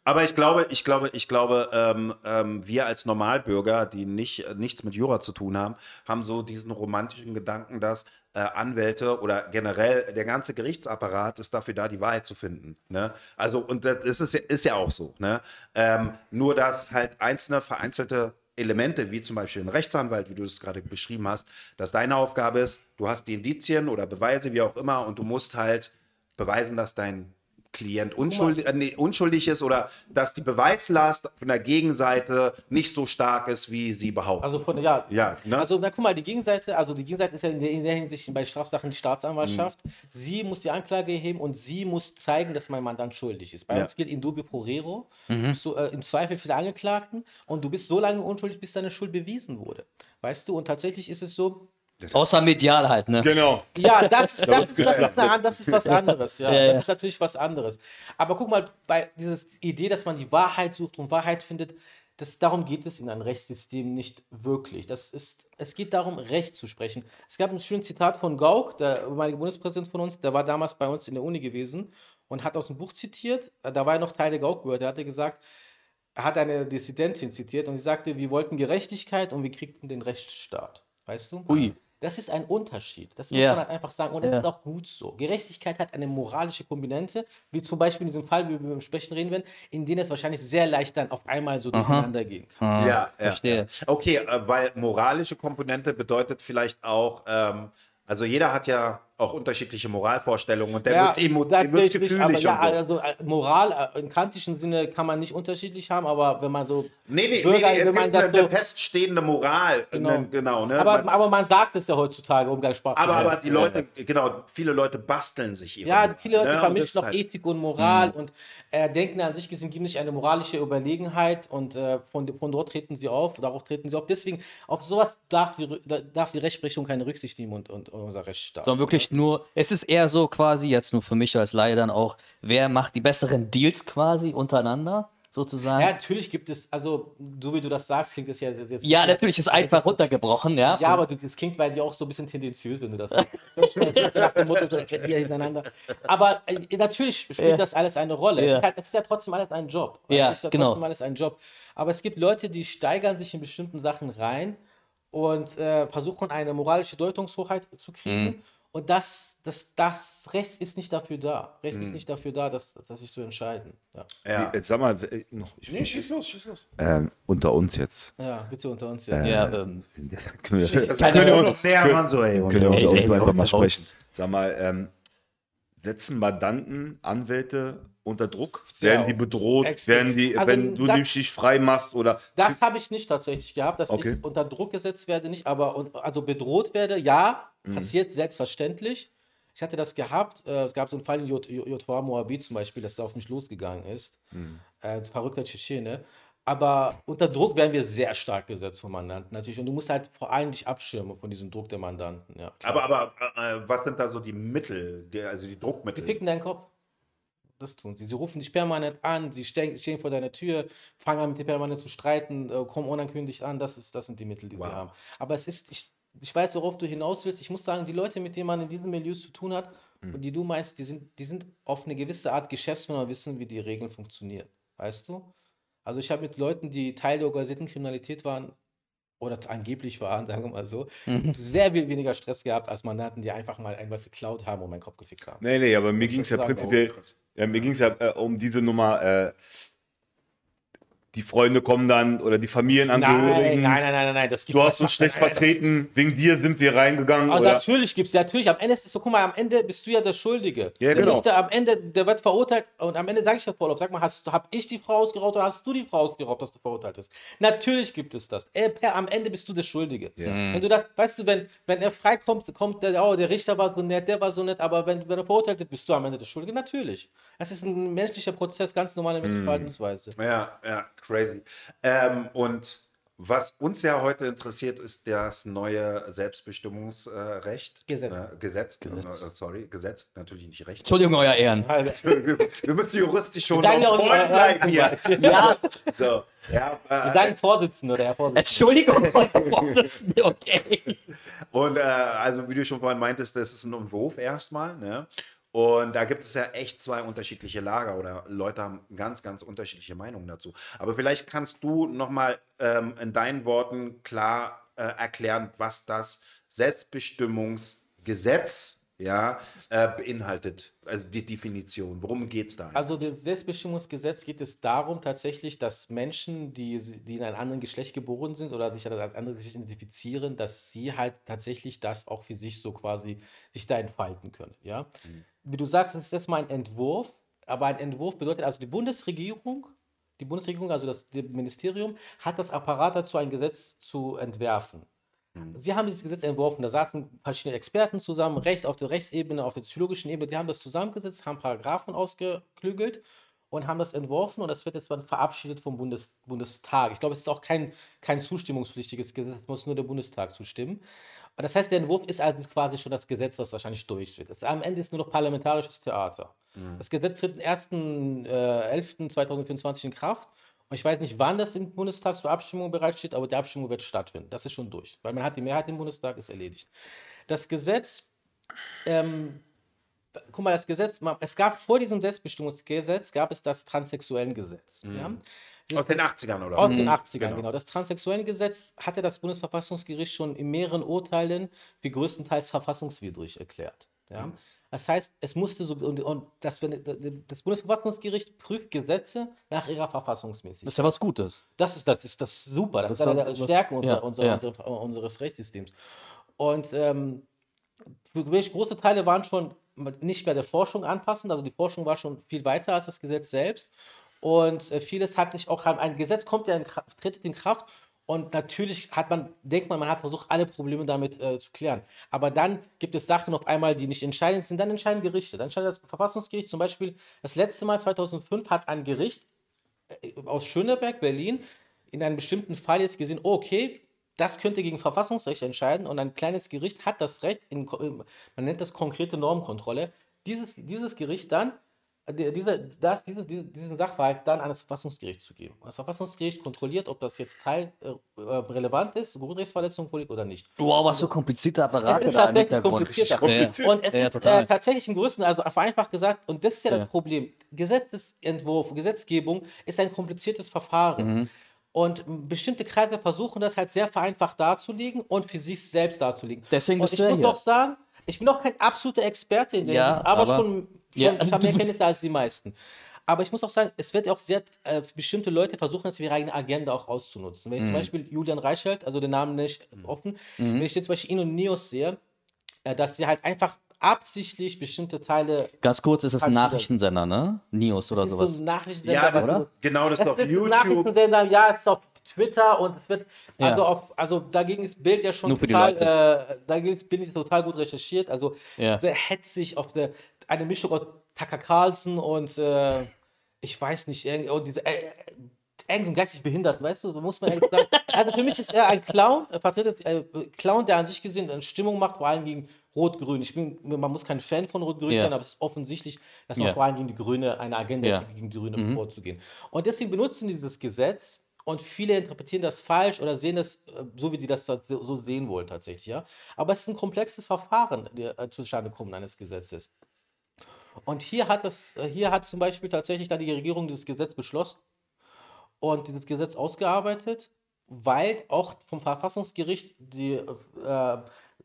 Aber ich glaube, ich glaube, ich glaube, ähm, ähm, wir als Normalbürger, die nicht, äh, nichts mit Jura zu tun haben, haben so diesen romantischen Gedanken, dass äh, Anwälte oder generell der ganze Gerichtsapparat ist dafür da, die Wahrheit zu finden. Ne? Also, und das ist, ist ja auch so. Ne? Ähm, nur, dass halt einzelne vereinzelte Elemente, wie zum Beispiel ein Rechtsanwalt, wie du es gerade beschrieben hast, dass deine Aufgabe ist, du hast die Indizien oder Beweise, wie auch immer, und du musst halt beweisen, dass dein Klient unschuldig, äh, nee, unschuldig ist oder dass die Beweislast von der Gegenseite nicht so stark ist, wie sie behaupten. Also von ja, ja ne? also na guck mal, die Gegenseite, also die Gegenseite ist ja in der, in der Hinsicht bei Strafsachen die Staatsanwaltschaft. Mhm. Sie muss die Anklage erheben und sie muss zeigen, dass mein Mandant schuldig ist. Bei ja. uns gilt in dubio pro rero, mhm. du, äh, im Zweifel für den Angeklagten und du bist so lange unschuldig, bis deine Schuld bewiesen wurde. Weißt du? Und tatsächlich ist es so, Außer medial halt, ne? Genau. Ja, das ist, das, ist, das, ist, das ist was anderes. Ja. ja. Das ist natürlich was anderes. Aber guck mal, bei dieser Idee, dass man die Wahrheit sucht und Wahrheit findet, das, darum geht es in einem Rechtssystem nicht wirklich. Das ist, es geht darum, Recht zu sprechen. Es gab ein schönes Zitat von Gauck, der ehemalige Bundespräsident von uns, der war damals bei uns in der Uni gewesen und hat aus dem Buch zitiert, da war er noch Teil der Gauck-Wörter, er hatte gesagt, er hat eine Dissidentin zitiert und sie sagte, wir wollten Gerechtigkeit und wir kriegten den Rechtsstaat. Weißt du? Ui. Das ist ein Unterschied. Das muss yeah. man halt einfach sagen. Und das yeah. ist auch gut so. Gerechtigkeit hat eine moralische Komponente, wie zum Beispiel in diesem Fall, wie wir beim Sprechen reden werden, in denen es wahrscheinlich sehr leicht dann auf einmal so Aha. durcheinander gehen kann. Ja, ja, verstehe. Okay, äh, weil moralische Komponente bedeutet vielleicht auch, ähm, also jeder hat ja auch unterschiedliche Moralvorstellungen und der ja, wird emo wird's gefühlig aber, ja, so. also äh, Moral äh, im kantischen Sinne kann man nicht unterschiedlich haben, aber wenn man so nee, nee, Bürger, nee, nee, wenn man eine, so, feststehende Moral, genau, ne, genau ne? aber, man, aber man sagt es ja heutzutage umgangssprachlich. Aber, aber die Leute, genau, viele Leute basteln sich ihre Ja, viele Leute ne? vermischen noch halt Ethik und Moral mhm. und äh, denken an sich gesehen, gibt nicht eine moralische Überlegenheit und äh, von, von dort treten sie auf, darauf treten sie auf. Deswegen, auf sowas darf die, darf die Rechtsprechung keine Rücksicht nehmen und, und unser Rechtsstaat. Sondern wirklich nur, es ist eher so quasi, jetzt nur für mich als Laie dann auch, wer macht die besseren Deals quasi untereinander? sozusagen. Ja, natürlich gibt es, also so wie du das sagst, klingt das ja sehr, sehr Ja, natürlich ist einfach runtergebrochen, ja. Ja, aber das klingt bei dir auch so ein bisschen tendenziös, wenn du das nach dem Motto, das hier hintereinander. Aber äh, natürlich spielt ja. das alles eine Rolle. Ja. Es, ist halt, es, ist ja trotzdem alles ein Job. Ja, es ist ja genau. trotzdem alles ein Job. Aber es gibt Leute, die steigern sich in bestimmten Sachen rein und äh, versuchen eine moralische Deutungshoheit zu kriegen. Mhm Und das, das, das Rechts ist nicht dafür da. Rechts ist nicht dafür da, das, das sich zu entscheiden. Ja. Ja. Jetzt sag mal, äh, noch, ich, Nee, schieß los, schieß los. ähm, unter uns jetzt. ja, bitte unter uns. Ja. Ja, ähm, Können wir, Das Keine können wir uns näher ran, so, ey. Können wir unter uns einfach mal sprechen. Sag mal, ähm, setzen Mandanten, Anwälte unter Druck? Werden die bedroht? extrem. Werden die, Also wenn du das- dich frei machst oder Das habe ich nicht tatsächlich gehabt, dass Okay. ich unter Druck gesetzt werde, nicht, aber also bedroht werde, ja, Mhm. passiert selbstverständlich. Ich hatte das gehabt, äh, es gab so einen Fall in JVA Moabi zum Beispiel, dass da auf mich losgegangen ist. Mhm. Äh, verrückter Tschetschene. Aber unter Druck werden wir sehr stark gesetzt vom Mandanten natürlich. Und du musst halt vor allem dich abschirmen von diesem Druck der Mandanten. Ja. Aber, aber äh, was sind da so die Mittel, die, also die Die Druckmittel? picken deinen Kopf. Das tun sie. Sie rufen dich permanent an, sie stehen, stehen vor deiner Tür, fangen an mit dir permanent zu streiten, äh, kommen unangekündigt an. Das, ist, das sind die Mittel, die Wow. sie haben. Aber es ist, ich, ich weiß, worauf du hinaus willst. Ich muss sagen, die Leute, mit denen man in diesen Milieus zu tun hat Hm. und die du meinst, die sind, die sind auf eine gewisse Art Geschäftsmänner, wissen, wie die Regeln funktionieren. Weißt du? Also ich habe mit Leuten, die Teil der organisierten Kriminalität waren, oder angeblich waren, sagen wir mal so, Mhm. sehr viel weniger Stress gehabt als Mandanten, die einfach mal irgendwas geklaut haben und meinen Kopf gefickt haben. Nee, nee, aber mir ging es ja sagen, prinzipiell, oh, ja, mir ging es ja äh, um diese Nummer, äh, die Freunde kommen dann oder die Nein, Familienangehörigen. nein, nein, nein, nein, das gibt Du das hast uns schlecht nein, vertreten, wegen dir sind wir reingegangen. Aber oder? natürlich gibt es, natürlich, am Ende ist es so, guck mal, am Ende bist du ja der Schuldige. Ja, der genau. Richter, am Ende, der wird verurteilt und am Ende sage ich das Vorlauf, sag mal, hast, hab ich die Frau ausgeraubt oder hast du die Frau ausgeraubt, dass du verurteilt bist? Natürlich gibt es das. Per, am Ende bist du der Schuldige. Wenn du das, weißt du, wenn, wenn er freikommt, kommt der, oh, der Richter war so nett, der war so nett, aber wenn, wenn er verurteilt wird, bist du am Ende der Schuldige. Natürlich. Das ist ein menschlicher Prozess, ganz normale menschliche Verhaltensweise. Ja, ja, crazy. Ähm, und was uns ja heute interessiert, ist das neue Selbstbestimmungsrecht. Gesetz. Äh, Gesetz. Gesetz. Äh, sorry, Gesetz, natürlich nicht Recht. Entschuldigung, euer Ehren. wir, müssen juristisch schon on uns point bleiben hier. Ehren. Ja, So, ja, äh, Dein Vorsitzender oder Herr Vorsitzender. Entschuldigung, euer Vorsitzende, okay. Und äh, also wie du schon vorhin meintest, das ist ein Entwurf erstmal. Ne? Und da gibt es ja echt zwei unterschiedliche Lager oder Leute haben ganz, ganz unterschiedliche Meinungen dazu. Aber vielleicht kannst du nochmal ähm, in deinen Worten klar äh, erklären, was das Selbstbestimmungsgesetz ja, äh, beinhaltet. Also die Definition. Worum geht es da? Also das Selbstbestimmungsgesetz geht es darum tatsächlich, dass Menschen, die, die in einem anderen Geschlecht geboren sind oder sich als anderes Geschlecht identifizieren, dass sie halt tatsächlich das auch für sich so quasi sich da entfalten können. Ja? Wie du sagst, ist erstmal ein Entwurf, aber ein Entwurf bedeutet also die Bundesregierung, die Bundesregierung, also das Ministerium, hat das Apparat dazu, ein Gesetz zu entwerfen. Sie haben dieses Gesetz entworfen, da saßen verschiedene Experten zusammen, rechts auf der Rechtsebene, auf der psychologischen Ebene, die haben das zusammengesetzt, haben Paragraphen ausgeklügelt und haben das entworfen und das wird jetzt dann verabschiedet vom Bundes Bundestag. Ich glaube, es ist auch kein, kein zustimmungspflichtiges Gesetz, es muss nur der Bundestag zustimmen. Und das heißt, der Entwurf ist also quasi schon das Gesetz, was wahrscheinlich durch wird. Das, am Ende ist nur noch parlamentarisches Theater. Das Gesetz tritt am 1.11.2024 in Kraft. Und ich weiß nicht, wann das im Bundestag zur Abstimmung bereitsteht, aber die Abstimmung wird stattfinden. Das ist schon durch, weil man hat die Mehrheit im Bundestag, ist erledigt. Das Gesetz, ähm, guck mal, das Gesetz, es gab vor diesem Selbstbestimmungsgesetz, gab es das Transsexuellengesetz. Ja? Das- Aus den 80ern, oder? aus den 80ern, genau. genau. Das Transsexuellengesetz hatte das Bundesverfassungsgericht schon in mehreren Urteilen für größtenteils verfassungswidrig erklärt. Ja? Das heißt, es musste so, und, und das, das Bundesverfassungsgericht prüft Gesetze nach ihrer Verfassungsmäßigkeit. Das ist ja was Gutes. Das ist, das ist, das ist super. Das, Das ist eine was- Stärken unserer, ja, unserer, ja. unserer, unseres Rechtssystems. Und ähm, welche große Teile waren schon nicht mehr der Forschung anpassend. Also die Forschung war schon viel weiter als das Gesetz selbst. Und äh, vieles hat sich auch, ein Gesetz kommt ja in Kraft, tritt in Kraft. Und natürlich hat man, denkt man, man hat versucht, alle Probleme damit äh, zu klären. Aber dann gibt es Sachen auf einmal, die nicht entscheidend sind. Dann entscheiden Gerichte. Dann entscheidet das Verfassungsgericht zum Beispiel, das letzte Mal 2005 hat ein Gericht aus Schöneberg, Berlin, in einem bestimmten Fall jetzt gesehen, okay, das könnte gegen Verfassungsrecht entscheiden und ein kleines Gericht hat das Recht, in, man nennt das konkrete Normkontrolle, dieses, dieses Gericht dann, dieser, das, diese, diese, diesen Sachverhalt dann an das Verfassungsgericht zu geben. Das Verfassungsgericht kontrolliert, ob das jetzt Teil äh, äh, relevant ist, Grundrechtsverletzung vorliegt oder nicht. Wow, was für komplizierte Apparate da im Hintergrund. komplizierter. kompliziert. Und es Ja, ist äh, tatsächlich im größten, also vereinfacht gesagt, und das ist ja, Ja. das Problem. Gesetzesentwurf, Gesetzgebung ist ein kompliziertes Verfahren. Mhm. Und bestimmte Kreise versuchen das halt sehr vereinfacht darzulegen und für sich selbst darzulegen. Deswegen und bist ich du ja muss hier. auch sagen, Ich bin auch kein absoluter Experte in der Ja, Hinsicht, aber, aber- schon, schon Ja, ich habe mehr du- Kenntnisse als die meisten. Aber ich muss auch sagen, es wird auch sehr, äh, bestimmte Leute versuchen, das für ihre eigene Agenda auch auszunutzen. Wenn ich Mhm. zum Beispiel Julian Reichelt, also den Namen nicht offen, Mhm. wenn ich jetzt zum Beispiel ihn und Neos sehe, äh, dass sie halt einfach absichtlich bestimmte Teile Ganz kurz, ist das ein Nachrichtensender, ne? News oder Das ist so sowas. ein Nachrichtensender, Ja, das, was- genau, das ist Es auf ist ein YouTube. Nachrichtensender, ja, es ist auf Twitter und es wird, Ja. also, auf, also dagegen ist Bild ja schon Nur total, äh, dagegen ist Bild ist total gut recherchiert, also Ja. sehr hetzig auf eine, eine Mischung aus Tucker Carlson und äh, ich weiß nicht, irgend, und diese, äh, irgend so ein geistig behindert, weißt du, so muss man ehrlich sagen. Also für mich ist er ein Clown, vertritt, äh, Clown, der an sich gesehen eine Stimmung macht, vor allem gegen Rot-Grün. Ich bin, man muss kein Fan von Rot-Grün Ja. sein, aber es ist offensichtlich, dass man Ja. vor allem gegen die Grüne eine Agenda Ja. ist, gegen die Grüne vorzugehen. Und deswegen benutzen die dieses Gesetz und viele interpretieren das falsch oder sehen das äh, so, wie die das da so sehen wollen tatsächlich. Ja? Aber es ist ein komplexes Verfahren, der äh, zustande kommen eines Gesetzes. Und hier hat das, äh, hier hat zum Beispiel tatsächlich dann die Regierung dieses Gesetz beschlossen und dieses Gesetz ausgearbeitet, weil auch vom Verfassungsgericht die äh, äh,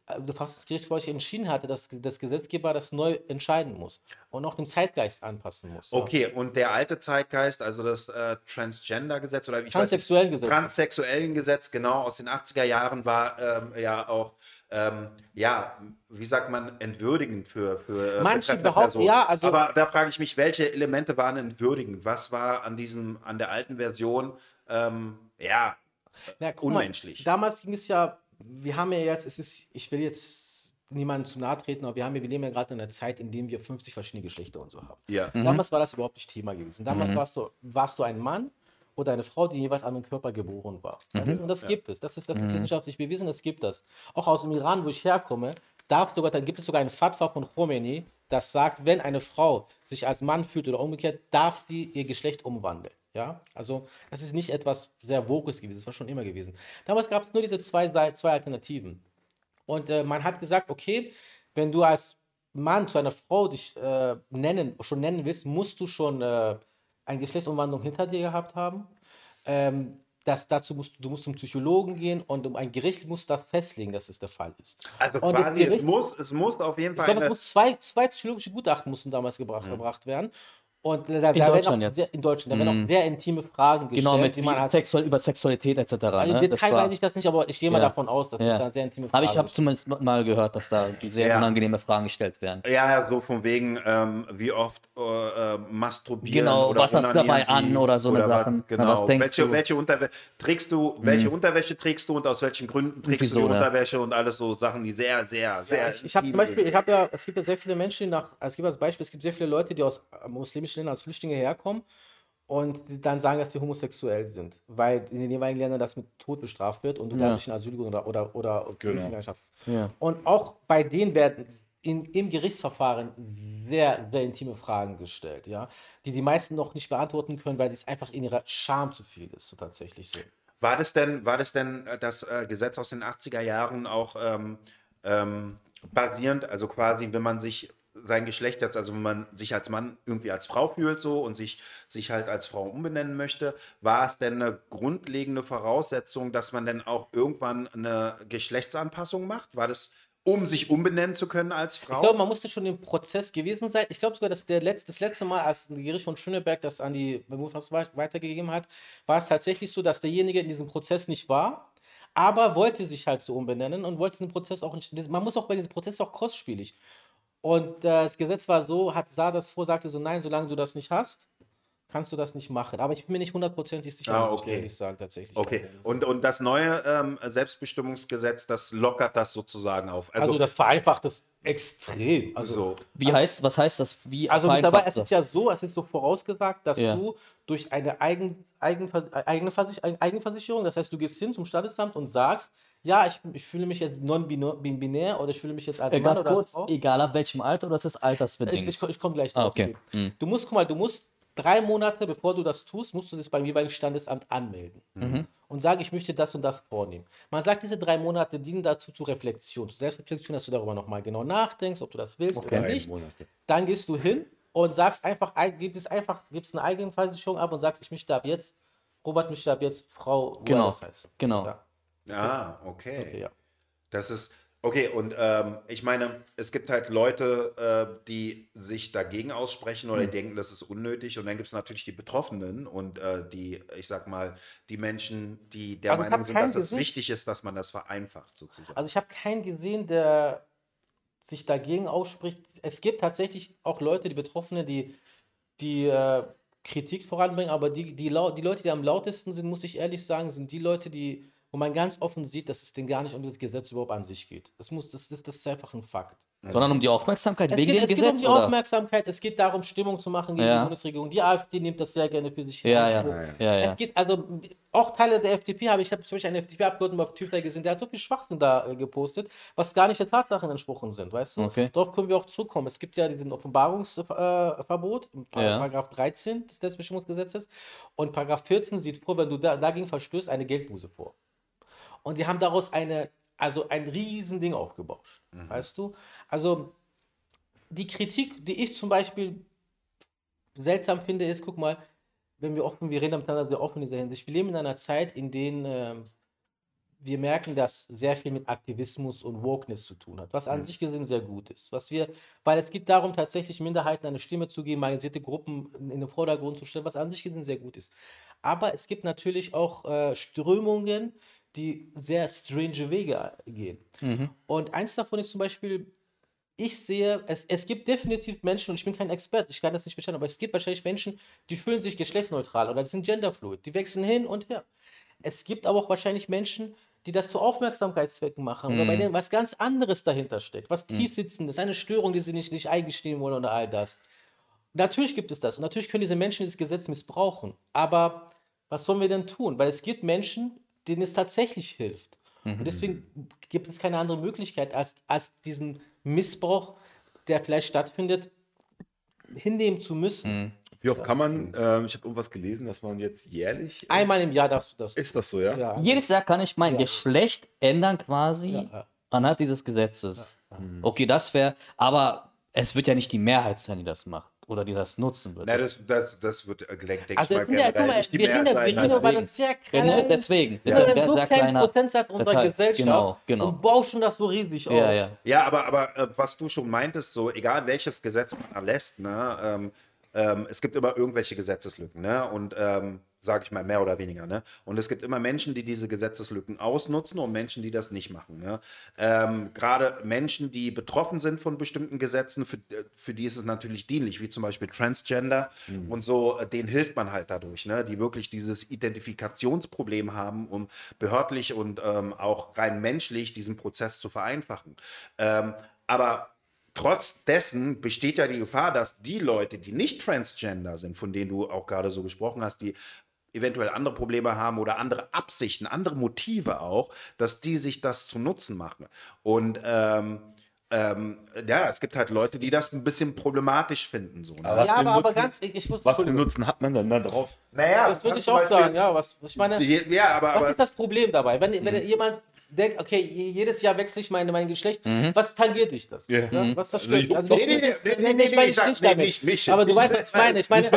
das Verfassungsgericht quasi entschieden hatte, dass das Gesetzgeber das neu entscheiden muss und auch dem Zeitgeist anpassen muss. Okay, und der alte Zeitgeist, also das äh, Transgender-Gesetz oder ich weiß Transsexuellen Gesetz. transsexuellen Gesetz, genau, aus den 80er Jahren war ähm, ja auch, ähm, ja, wie sagt man, entwürdigend für, für äh, Manche Personen. ja, also- Aber da frage ich mich, welche Elemente waren entwürdigend? Was war an diesem, an der alten Version, ähm, ja, Na, guck mal, unmenschlich. damals ging es ja, wir haben ja jetzt, es ist, ich will jetzt niemandem zu nahe treten, aber wir haben ja, wir leben ja gerade in einer Zeit, in der wir 50 verschiedene Geschlechter und so haben. ja. Damals war das überhaupt nicht Thema gewesen. Damals warst, du, warst du ein Mann oder eine Frau, die jeweils an einem Körper geboren war. Also, und das gibt es. Das ist, das ist wissenschaftlich bewiesen, das gibt es. Auch aus dem Iran, wo ich herkomme, darf sogar, dann gibt es sogar ein Fatwa von Khomeini, das sagt, wenn eine Frau sich als Mann fühlt oder umgekehrt, darf sie ihr Geschlecht umwandeln. Ja, also das ist nicht etwas sehr Woges gewesen, das war schon immer gewesen. Damals gab es nur diese zwei, zwei Alternativen. Und äh, man hat gesagt, okay, wenn du als Mann zu einer Frau dich äh, nennen, schon nennen willst, musst du schon äh, eine Geschlechtsumwandlung hinter dir gehabt haben. Ähm, das, dazu musst du, musst zum Psychologen gehen und um ein Gericht muss das festlegen, dass es der Fall ist. Also Und quasi, es Gericht- muss, es muss auf jeden Ich Fall glaube, es muss zwei, zwei psychologische Gutachten mussten damals gebracht, gebracht werden. Und da, da werden Deutschland auch jetzt? sehr, in Deutschland, da werden auch sehr intime Fragen gestellt, Genau, mit die man wie halt, Sexual, über Sexualität etc. also ne? Das Detail weiß ich das nicht, aber ich gehe mal Ja. davon aus, dass es Ja. da sehr intime Fragen Aber ich habe zumindest mal gehört, dass da sehr Ja. unangenehme Fragen gestellt werden. ja, ja, so von wegen, ähm, wie oft äh, äh, masturbieren Genau, oder was hast du dabei onanieren an oder so eine was- Sachen. Na, Genau, was denkst welche, du? Welche Unterwäsche trägst du, welche Unterwäsche trägst du und aus welchen Gründen trägst wieso, du die ne? Unterwäsche und alles so Sachen, die sehr, sehr, sehr. Ja, ich ich habe zum Beispiel, sind. ich habe ja, es gibt ja sehr viele Menschen, die nach, es gibt als Beispiel, es gibt sehr viele Leute, die aus äh, muslimischen Ländern als Flüchtlinge herkommen und dann sagen, dass sie homosexuell sind, weil in den jeweiligen Ländern das mit Tod bestraft wird und du Ja. dadurch eine Asyl oder oder oder hast. Ja. Und auch bei denen werden in, im Gerichtsverfahren sehr, sehr intime Fragen gestellt, ja, die die meisten noch nicht beantworten können, weil es einfach in ihrer Scham zu viel ist, so tatsächlich so. War das denn, war das denn äh, das äh, Gesetz aus den 80er Jahren auch ähm, ähm, basierend, also quasi, wenn man sich sein Geschlecht jetzt, also wenn man sich als Mann irgendwie als Frau fühlt so und sich, sich halt als Frau umbenennen möchte, war es denn eine grundlegende Voraussetzung, dass man denn auch irgendwann eine Geschlechtsanpassung macht? War das, um sich umbenennen zu können als Frau? Ich glaube, man musste schon im Prozess gewesen sein. Ich glaube sogar, dass der letzte, das letzte Mal, als ein Gericht von Schöneberg das an die Berufshaus weitergegeben hat, war es tatsächlich so, dass derjenige in diesem Prozess nicht war, aber wollte sich halt so umbenennen und wollte diesen Prozess auch nicht. Man muss auch bei diesem Prozess auch kostspielig. Und äh, das Gesetz war so, hat sah das vor, sagte so, nein, solange du das nicht hast, kannst du das nicht machen. Aber ich bin mir nicht hundertprozentig sicher, Ah, muss ich okay. ehrlich sagen, tatsächlich. Okay, und, und das neue ähm, Selbstbestimmungsgesetz, das lockert das sozusagen auf. Also, Also das vereinfacht das extrem. Also, so. Wie heißt, was heißt das? Wie Also mittlerweile, es ist ja so, es ist so vorausgesagt, dass Ja. du durch eine Eigen, Eigenver, eigene Versich, Eigenversicherung, das heißt, du gehst hin zum Standesamt und sagst, ja, ich, ich fühle mich jetzt non-binär oder ich fühle mich jetzt als Äh, Mann ganz oder kurz, Frau. egal ab welchem Alter oder ist das Ich, altersbedingt? ich, ich komme gleich Ah, drauf. okay. zu. Du musst, guck mal, du musst drei Monate, bevor du das tust, musst du das beim jeweiligen Standesamt anmelden Mhm. und sagen, ich möchte das und das vornehmen. Man sagt, diese drei Monate dienen dazu zur Reflexion, zur Selbstreflexion, dass du darüber nochmal genau nachdenkst, ob du das willst oder nicht. Dann gehst du hin und sagst einfach, ein- gibst einfach, gibst eine Eigenversicherung ab und sagst, ich möchte ab jetzt, Robert möchte ab jetzt Frau Genau, Wallace heißen. genau. Ja. Ah, okay. Okay, ja. Das ist, Okay, und ähm, ich meine, es gibt halt Leute, äh, die sich dagegen aussprechen oder die denken, das ist unnötig. Und dann gibt es natürlich die Betroffenen und äh, die, ich sag mal, die Menschen, die der Also Meinung sind, dass es wichtig ist, dass man das vereinfacht, sozusagen. Also ich habe keinen gesehen, der sich dagegen ausspricht. Es gibt tatsächlich auch Leute, die Betroffene, die, die äh, Kritik voranbringen, aber die, die, die Leute, die am lautesten sind, muss ich ehrlich sagen, sind die Leute, die, wo man ganz offen sieht, dass es denen gar nicht um das Gesetz überhaupt an sich geht. Das, muss, das, das, das ist einfach ein Fakt. Sondern um die Aufmerksamkeit Es wegen geht, dem es geht um Gesetz? die oder? Aufmerksamkeit, es geht darum, Stimmung zu machen gegen Ja. die Bundesregierung. Die AfD nimmt das sehr gerne für sich Ja, in ja. Ja, ja. Es geht also auch Teile der FDP habe ich habe zum Beispiel einen FDP-Abgeordneten auf Twitter gesehen, der hat so viel Schwachsinn da äh, gepostet, was gar nicht der Tatsachen entsprochen sind, weißt du? Okay. Darauf können wir auch zurückkommen. Es gibt ja diesen Offenbarungsverbot, äh. Paragraph 13 des Selbstbestimmungsgesetzes und Paragraph 14 sieht vor, wenn du da, dagegen verstößt, eine Geldbuße vor. Und die haben daraus eine, also ein Riesending aufgebauscht, weißt du? Also die Kritik, die ich zum Beispiel seltsam finde, ist, guck mal, wenn wir offen, wir reden miteinander sehr offen in dieser Hinsicht. Wir leben in einer Zeit, in der ähm, wir merken, dass sehr viel mit Aktivismus und Wokeness zu tun hat, was an sich gesehen sehr gut ist. Was wir, weil es geht darum, tatsächlich Minderheiten eine Stimme zu geben, marginalisierte Gruppen in den Vordergrund zu stellen, was an sich gesehen sehr gut ist. Aber es gibt natürlich auch äh, Strömungen, die sehr strange Wege gehen. Und eins davon ist zum Beispiel ich sehe, es, es gibt definitiv Menschen, und ich bin kein Experte, ich kann das nicht beschreiben, aber es gibt wahrscheinlich Menschen, die fühlen sich geschlechtsneutral oder die sind genderfluid, die wechseln hin und her. Es gibt aber auch wahrscheinlich Menschen, die das zu Aufmerksamkeitszwecken machen oder bei denen was ganz anderes dahinter steckt, was tief sitzendes, eine Störung, die sie nicht, nicht eingestehen wollen oder all das. Natürlich gibt es das und natürlich können diese Menschen dieses Gesetz missbrauchen, aber was sollen wir denn tun? Weil es gibt Menschen, denen es tatsächlich hilft. Und deswegen gibt es keine andere Möglichkeit, als, als diesen Missbrauch, der vielleicht stattfindet, hinnehmen zu müssen. Wie oft kann man, ähm, ich habe irgendwas gelesen, dass man jetzt jährlich. Einmal im Jahr darfst du das. Ist das so, ja? ja. Jedes Jahr kann ich mein Ja. Geschlecht ändern quasi Ja, ja. anhand dieses Gesetzes. Okay, das wäre, aber es wird ja nicht die Mehrheit sein, die das macht oder die das nutzen wird. Na, das, das, das wird, äh, denke ich Also mal, es sind ja, guck mal, wir reden, wir reden über deswegen. einen sehr Ja, kleinen, ne, deswegen. wir Ja. sind einen so sehr kleinen kleiner Prozentsatz unserer Detail. Gesellschaft Genau, genau. und bauschen das so riesig auf. ja, ja. Ja, aber, aber äh, was du schon meintest, so egal welches Gesetz man erlässt, ne, ähm, ähm, es gibt immer irgendwelche Gesetzeslücken, ne? Und ähm, sage ich mal mehr oder weniger, ne? Und es gibt immer Menschen, die diese Gesetzeslücken ausnutzen und Menschen, die das nicht machen. Ne? Ähm, Gerade Menschen, die betroffen sind von bestimmten Gesetzen, für, äh, für die ist es natürlich dienlich, wie zum Beispiel Transgender und so, äh, denen hilft man halt dadurch, ne? Die wirklich dieses Identifikationsproblem haben, um behördlich und ähm, auch rein menschlich diesen Prozess zu vereinfachen. Ähm, aber Trotz dessen besteht ja die Gefahr, dass die Leute, die nicht transgender sind, von denen du auch gerade so gesprochen hast, die eventuell andere Probleme haben oder andere Absichten, andere Motive auch, dass die sich das zu Nutzen machen. Und ähm, ähm, ja, es gibt halt Leute, die das ein bisschen problematisch finden. So, ne? Aber was ja, für aber, einen aber Nutzen- ganz, ich, ich muss, Was für einen Nutzen hat man dann da draus? naja, das würde ich auch sagen, ja, was, ich meine, Ja, aber, Was aber ist das Problem dabei? Wenn, Mhm. wenn jemand denkt, okay, je- jedes Jahr wechsle ich meine, mein Geschlecht, was tangiert dich das? Ja. Ja, Was das Also stört? Nee, nee, nee, nee, nee, nee, ich meine ich nee, damit. nicht mich. Aber du Nicht- weißt, was ich meine. Ich meine,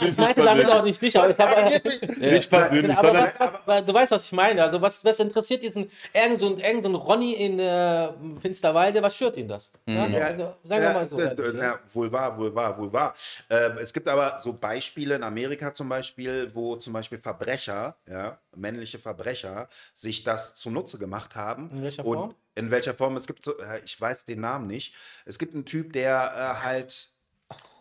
ich meinte damit auch nicht dich, aber ich habe. Nicht persönlich, Aber sondern was, was, du weißt, was ich meine. Also, was, was interessiert diesen irgend so, ein- irgend so ein Ronny in äh, Finsterwalde? Was stört ihn das? Ja? Also, sagen wir mal so. Ja, ja, wohl wahr, wohl wahr, wohl wahr. Ähm, es gibt aber so Beispiele in Amerika zum Beispiel, wo zum Beispiel Verbrecher, ja, männliche Verbrecher, sich das zunutze gemacht haben. In welcher Und Form? In welcher Form? Es gibt so, äh, ich weiß den Namen nicht. Es gibt einen Typ, der äh, halt,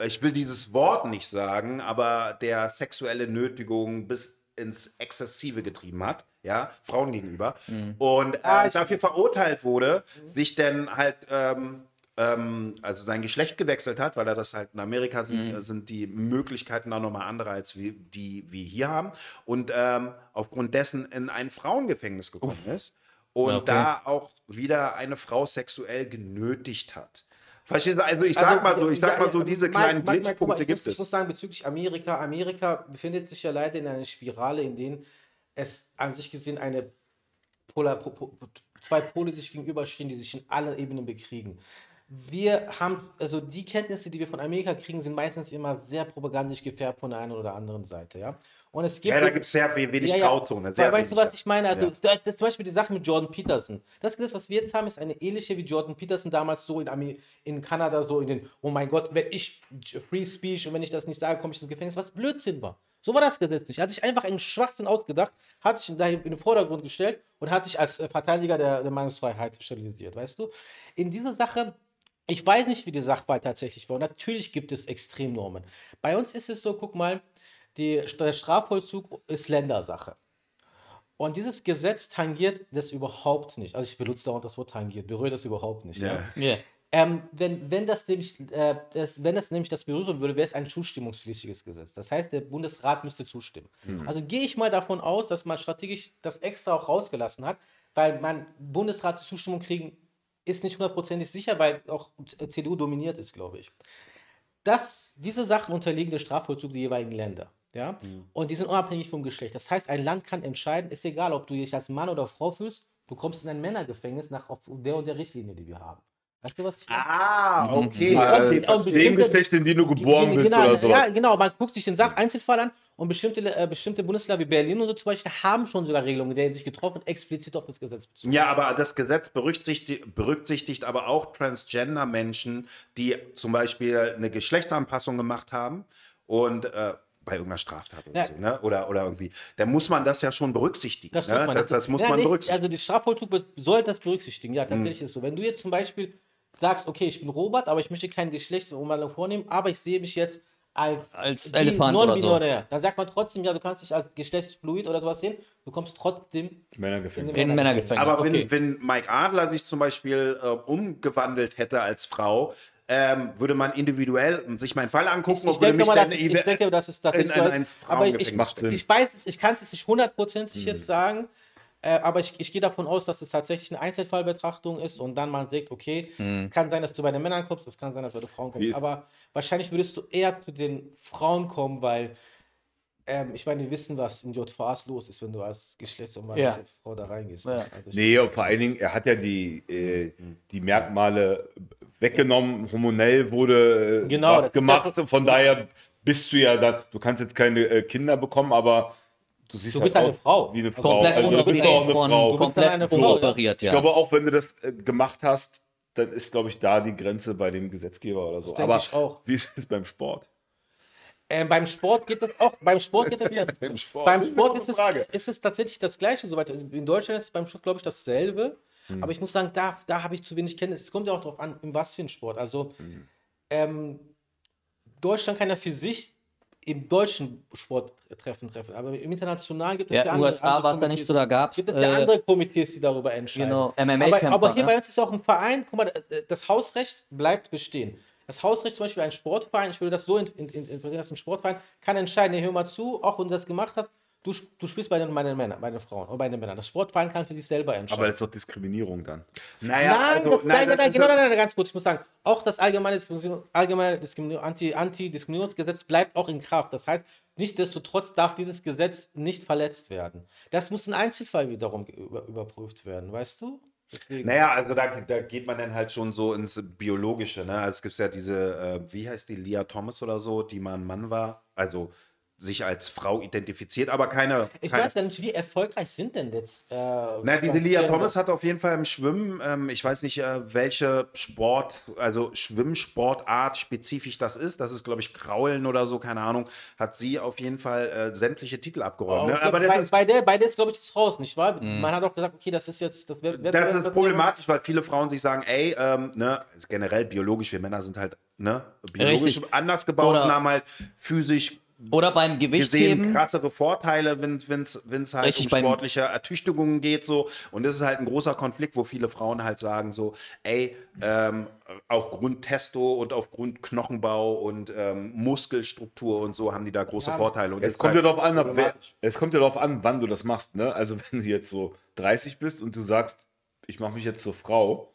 ich will dieses Wort nicht sagen, aber der sexuelle Nötigung bis ins Exzessive getrieben hat, ja, Frauen gegenüber. Und äh, Ah, dafür verurteilt wurde, sich dann halt ähm, ähm, also sein Geschlecht gewechselt hat, weil er das halt in Amerika sind, äh, sind die Möglichkeiten da nochmal andere, als wir, die wir hier haben. Und ähm, aufgrund dessen in ein Frauengefängnis gekommen ist und Ja, okay. da auch wieder eine Frau sexuell genötigt hat. Verstehst du? Also ich sag mal so, ich sag mal so, diese kleinen Mike, Glitchpunkte gibt muss, Ich muss es. sagen, bezüglich Amerika, Amerika befindet sich ja leider in einer Spirale, in denen es an sich gesehen eine Polar, po, po, zwei Pole sich gegenüberstehen, die sich in allen Ebenen bekriegen. Wir haben, also die Kenntnisse, die wir von Amerika kriegen, sind meistens immer sehr propagandisch gefärbt von der einen oder anderen Seite, ja. Und es gibt Ja, da gibt es sehr we- wenig ja, ja. Grauzone. Sehr weißt du, wenig, was ich meine? Also, Ja. da- das zum Beispiel die Sache mit Jordan Peterson. Das Gesetz, was wir jetzt haben, ist eine ähnliche wie Jordan Peterson damals so in, in Kanada, so in den, oh mein Gott, wenn ich Free Speech und wenn ich das nicht sage, komme ich ins Gefängnis, was Blödsinn war. So war das Gesetz nicht. Hat sich einfach einen Schwachsinn ausgedacht, hat sich da in den Vordergrund gestellt und hat sich als äh, Verteidiger der, der Meinungsfreiheit stabilisiert, weißt du? In dieser Sache ich weiß nicht, wie die Sachverhalt tatsächlich war. Und natürlich gibt es Extremnormen. Bei uns ist es so, guck mal, die, der Strafvollzug ist Ländersache. Und dieses Gesetz tangiert das überhaupt nicht. Also ich benutze dauernd das Wort tangiert, berührt das überhaupt nicht. Ja. Ja. Ja. Ähm, wenn, wenn, das nämlich, äh, das, wenn das nämlich das berühren würde, wäre es ein zustimmungspflichtiges Gesetz. Das heißt, der Bundesrat müsste zustimmen. Also gehe ich mal davon aus, dass man strategisch das extra auch rausgelassen hat, weil man Bundesrat Zustimmung kriegen ist nicht hundertprozentig sicher, weil auch CDU dominiert ist, glaube ich. Das, diese Sachen unterliegen der Strafvollzug der jeweiligen Länder. Ja? Und die sind unabhängig vom Geschlecht. Das heißt, ein Land kann entscheiden, ist egal, ob du dich als Mann oder Frau fühlst, du kommst in ein Männergefängnis nach auf der und der Richtlinie, die wir haben. Weißt du, was ich meine? Ah, okay. Äh, okay. und verstehe. dem Geschlecht, in dem du geboren bist genau, oder sowas. Ja, genau, man guckt sich den Sach Einzelfall an und bestimmte, äh, bestimmte Bundesländer wie Berlin und so zum Beispiel haben schon sogar Regelungen, in denen sich getroffen explizit auf das Gesetz bezogen. Ja, aber das Gesetz berücksichtigt, berücksichtigt aber auch Transgender-Menschen, die zum Beispiel eine Geschlechtsanpassung gemacht haben und äh, bei irgendeiner Straftat oder Ja. so, ne? Oder, oder irgendwie. Da muss man das ja schon berücksichtigen. Das, ne? man. das, das muss Ja, man nicht, berücksichtigen. Also, der Strafvollzug soll das berücksichtigen. Ja, tatsächlich ist es so. Wenn du jetzt zum Beispiel sagst, okay, ich bin Robert, aber ich möchte kein Geschlechtsumwandlung vornehmen, aber ich sehe mich jetzt als, Als Elefant oder so. dann sagt man trotzdem, ja, du kannst dich als Geschlechtsfluid oder sowas sehen, du kommst trotzdem Männergefängnis. In Männergefängnis. Aber okay. wenn, wenn Mike Adler sich zum Beispiel äh, umgewandelt hätte als Frau, ähm, würde man individuell sich meinen Fall angucken Ich, und würde denke mich mal, dann dass ich denke, dass es das in ist ein- so- ein aber ich, Frauengefängnis ich, ich weiß es, ich kann es nicht hundertprozentig Mhm. jetzt sagen, äh, aber ich, ich gehe davon aus, dass es tatsächlich eine Einzelfallbetrachtung ist und dann man sagt, okay, Mhm. es kann sein, dass du bei den Männern kommst, es kann sein, dass du bei den Frauen kommst, aber wahrscheinlich würdest du eher zu den Frauen kommen, weil ähm, ich meine, wir wissen, was in JVAs los ist, wenn du als geschlechtsumwandelte Ja. Frau da reingehst. Ja. Also Nee, und vor allen Dingen, er hat ja die, äh, die Merkmale weggenommen, hormonell wurde äh, Genau, was das- gemacht, von daher bist du ja dann, du kannst jetzt keine äh, Kinder bekommen, aber du siehst Du halt bist eine aus Frau. wie eine Frau. komplett Also, du bist auch eine von, Frau. Komplett eine Frau, ja. operiert, Ich ja. glaube auch, wenn du das äh, gemacht hast, dann ist, glaube ich, da die Grenze bei dem Gesetzgeber oder so. Aber ich auch. wie ist es beim Sport? Ähm, beim Sport geht das auch. Beim Sport geht das ja. Beim Sport. Beim ist Sport eine ist es, ist es tatsächlich das Gleiche. Soweit. In Deutschland ist es beim Sport, glaube ich, dasselbe. Hm. Aber ich muss sagen, da, da habe ich zu wenig Kenntnis. Es kommt ja auch darauf an, in was für ein Sport. Also, Hm. ähm, Deutschland kann ja für sich im deutschen Sporttreffen treffen. Aber im internationalen gibt es Ja, ja, in andere, USA andere war es da nicht so, da gab es Gibt es ja andere Komitees, die darüber entscheiden. genau, Aber, MMA-Kämpfer. aber hier ne? bei uns ist auch ein Verein, guck mal, äh, das Hausrecht bleibt bestehen. Das Hausrecht zum Beispiel ein Sportverein, ich würde das so in- in- in- interpretieren, dass ein Sportverein kann entscheiden, nee, hör mal zu, auch wenn du das gemacht hast, du, du spielst bei den, bei den Männern, bei den Frauen oder bei den Männern. Das Sportverein kann für sich selber entscheiden. Aber das ist doch Diskriminierung dann. Naja, nein, also, das, nein, nein, nein, genau, nein, nein, ganz kurz, ich muss sagen, auch das allgemeine, Diskriminierung, allgemeine Diskriminierung, Anti- Anti-Diskriminierungsgesetz bleibt auch in Kraft. Das heißt, nichtsdestotrotz darf dieses Gesetz nicht verletzt werden. Das muss im Einzelfall wiederum über, überprüft werden, weißt du? Deswegen. Naja, also da, da geht man dann halt schon so ins Biologische. Ne? Also es gibt ja diese, äh, wie heißt die, Leah Thomas oder so, die mal ein Mann war, also sich als Frau identifiziert, aber keine. Ich keine weiß gar nicht, wie erfolgreich sind denn jetzt. Äh, Na, diese Lia Transgender? Thomas hat auf jeden Fall im Schwimmen, ähm, ich weiß nicht, äh, welche Sport, also Schwimmsportart spezifisch das ist. Das ist, glaube ich, Kraulen oder so, keine Ahnung. Hat sie auf jeden Fall äh, sämtliche Titel abgeräumt. ne? Okay, Aber bei, das ist, bei der, bei der ist, glaube ich, das raus, nicht wahr? Man hat auch gesagt, okay, das ist jetzt. Das, wird, wird, das wird- ist problematisch, weil viele Frauen sich sagen, ey, ähm, ne, generell biologisch, wir Männer sind halt ne, biologisch Richtig. anders gebaut Oder- und haben halt physisch Oder beim gesehen Gewichtheben. krassere Vorteile, wenn es halt Richtig, um sportliche Ertüchtigungen geht so und das ist halt ein großer Konflikt, wo viele Frauen halt sagen so, ey, ähm, aufgrund Testo und aufgrund Knochenbau und ähm, Muskelstruktur und so haben die da große Vorteile und Es kommt ja halt darauf an, wer, es kommt ja darauf an, wann du das machst. Ne? Also wenn du jetzt so 30 bist und du sagst, ich mache mich jetzt zur Frau,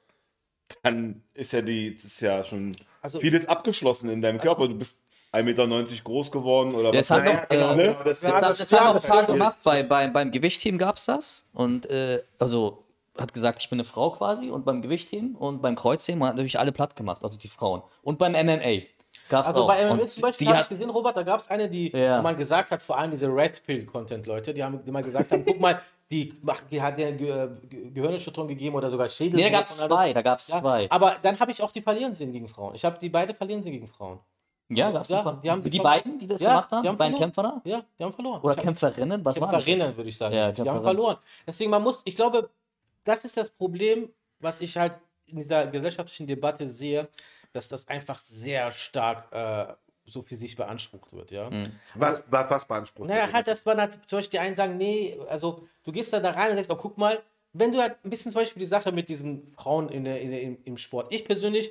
dann ist ja die, ist ja schon Also- vieles abgeschlossen in deinem Körper. Du bist 1,90 Meter groß geworden oder Das was. hat Naja, doch, genau, äh, genau, das, Das, das, das, haben auch ein paar gemacht. Bei, bei, beim Gewichtheben gab es das. Und äh, also hat gesagt, ich bin eine Frau quasi. Und beim Gewichtheben und beim Kreuzheben hat natürlich alle platt gemacht, also die Frauen. Und beim MMA gab's also auch. bei MMA Und zum Beispiel habe ich gesehen, Robert, da gab es eine, die, Ja. wo man gesagt hat, vor allem diese Red Pill-Content-Leute, die haben die mal gesagt haben, guck mal, die, macht, die hat dir Ge Ge Gehirnerschütterung gegeben oder sogar Schädel. Nee, da gab es zwei, da gab es Ja, zwei. aber dann habe ich auch die verlieren sehen gegen Frauen. Ich habe die beide verlieren sehen gegen Frauen. Ja, gab es Ja, die, die haben- die, die- beiden, die das Ja, gemacht haben? die haben beiden verloren. Kämpfer da? Ja, die haben verloren. Oder hab- Kämpferinnen? Was war das? Kämpferinnen, würde ich sagen. Ja, die haben verloren. Deswegen, man muss, ich glaube, das ist das Problem, was ich halt in dieser gesellschaftlichen Debatte sehe, dass das einfach sehr stark äh, so für sich beansprucht wird, ja. Mhm. Was, was, was beansprucht? Naja, wird halt, denn? dass man halt, zum Beispiel die einen sagen, nee, also du gehst da, da rein und sagst, oh, guck mal, wenn du halt ein bisschen zum Beispiel die Sache mit diesen Frauen in der, in der, im, im Sport, ich persönlich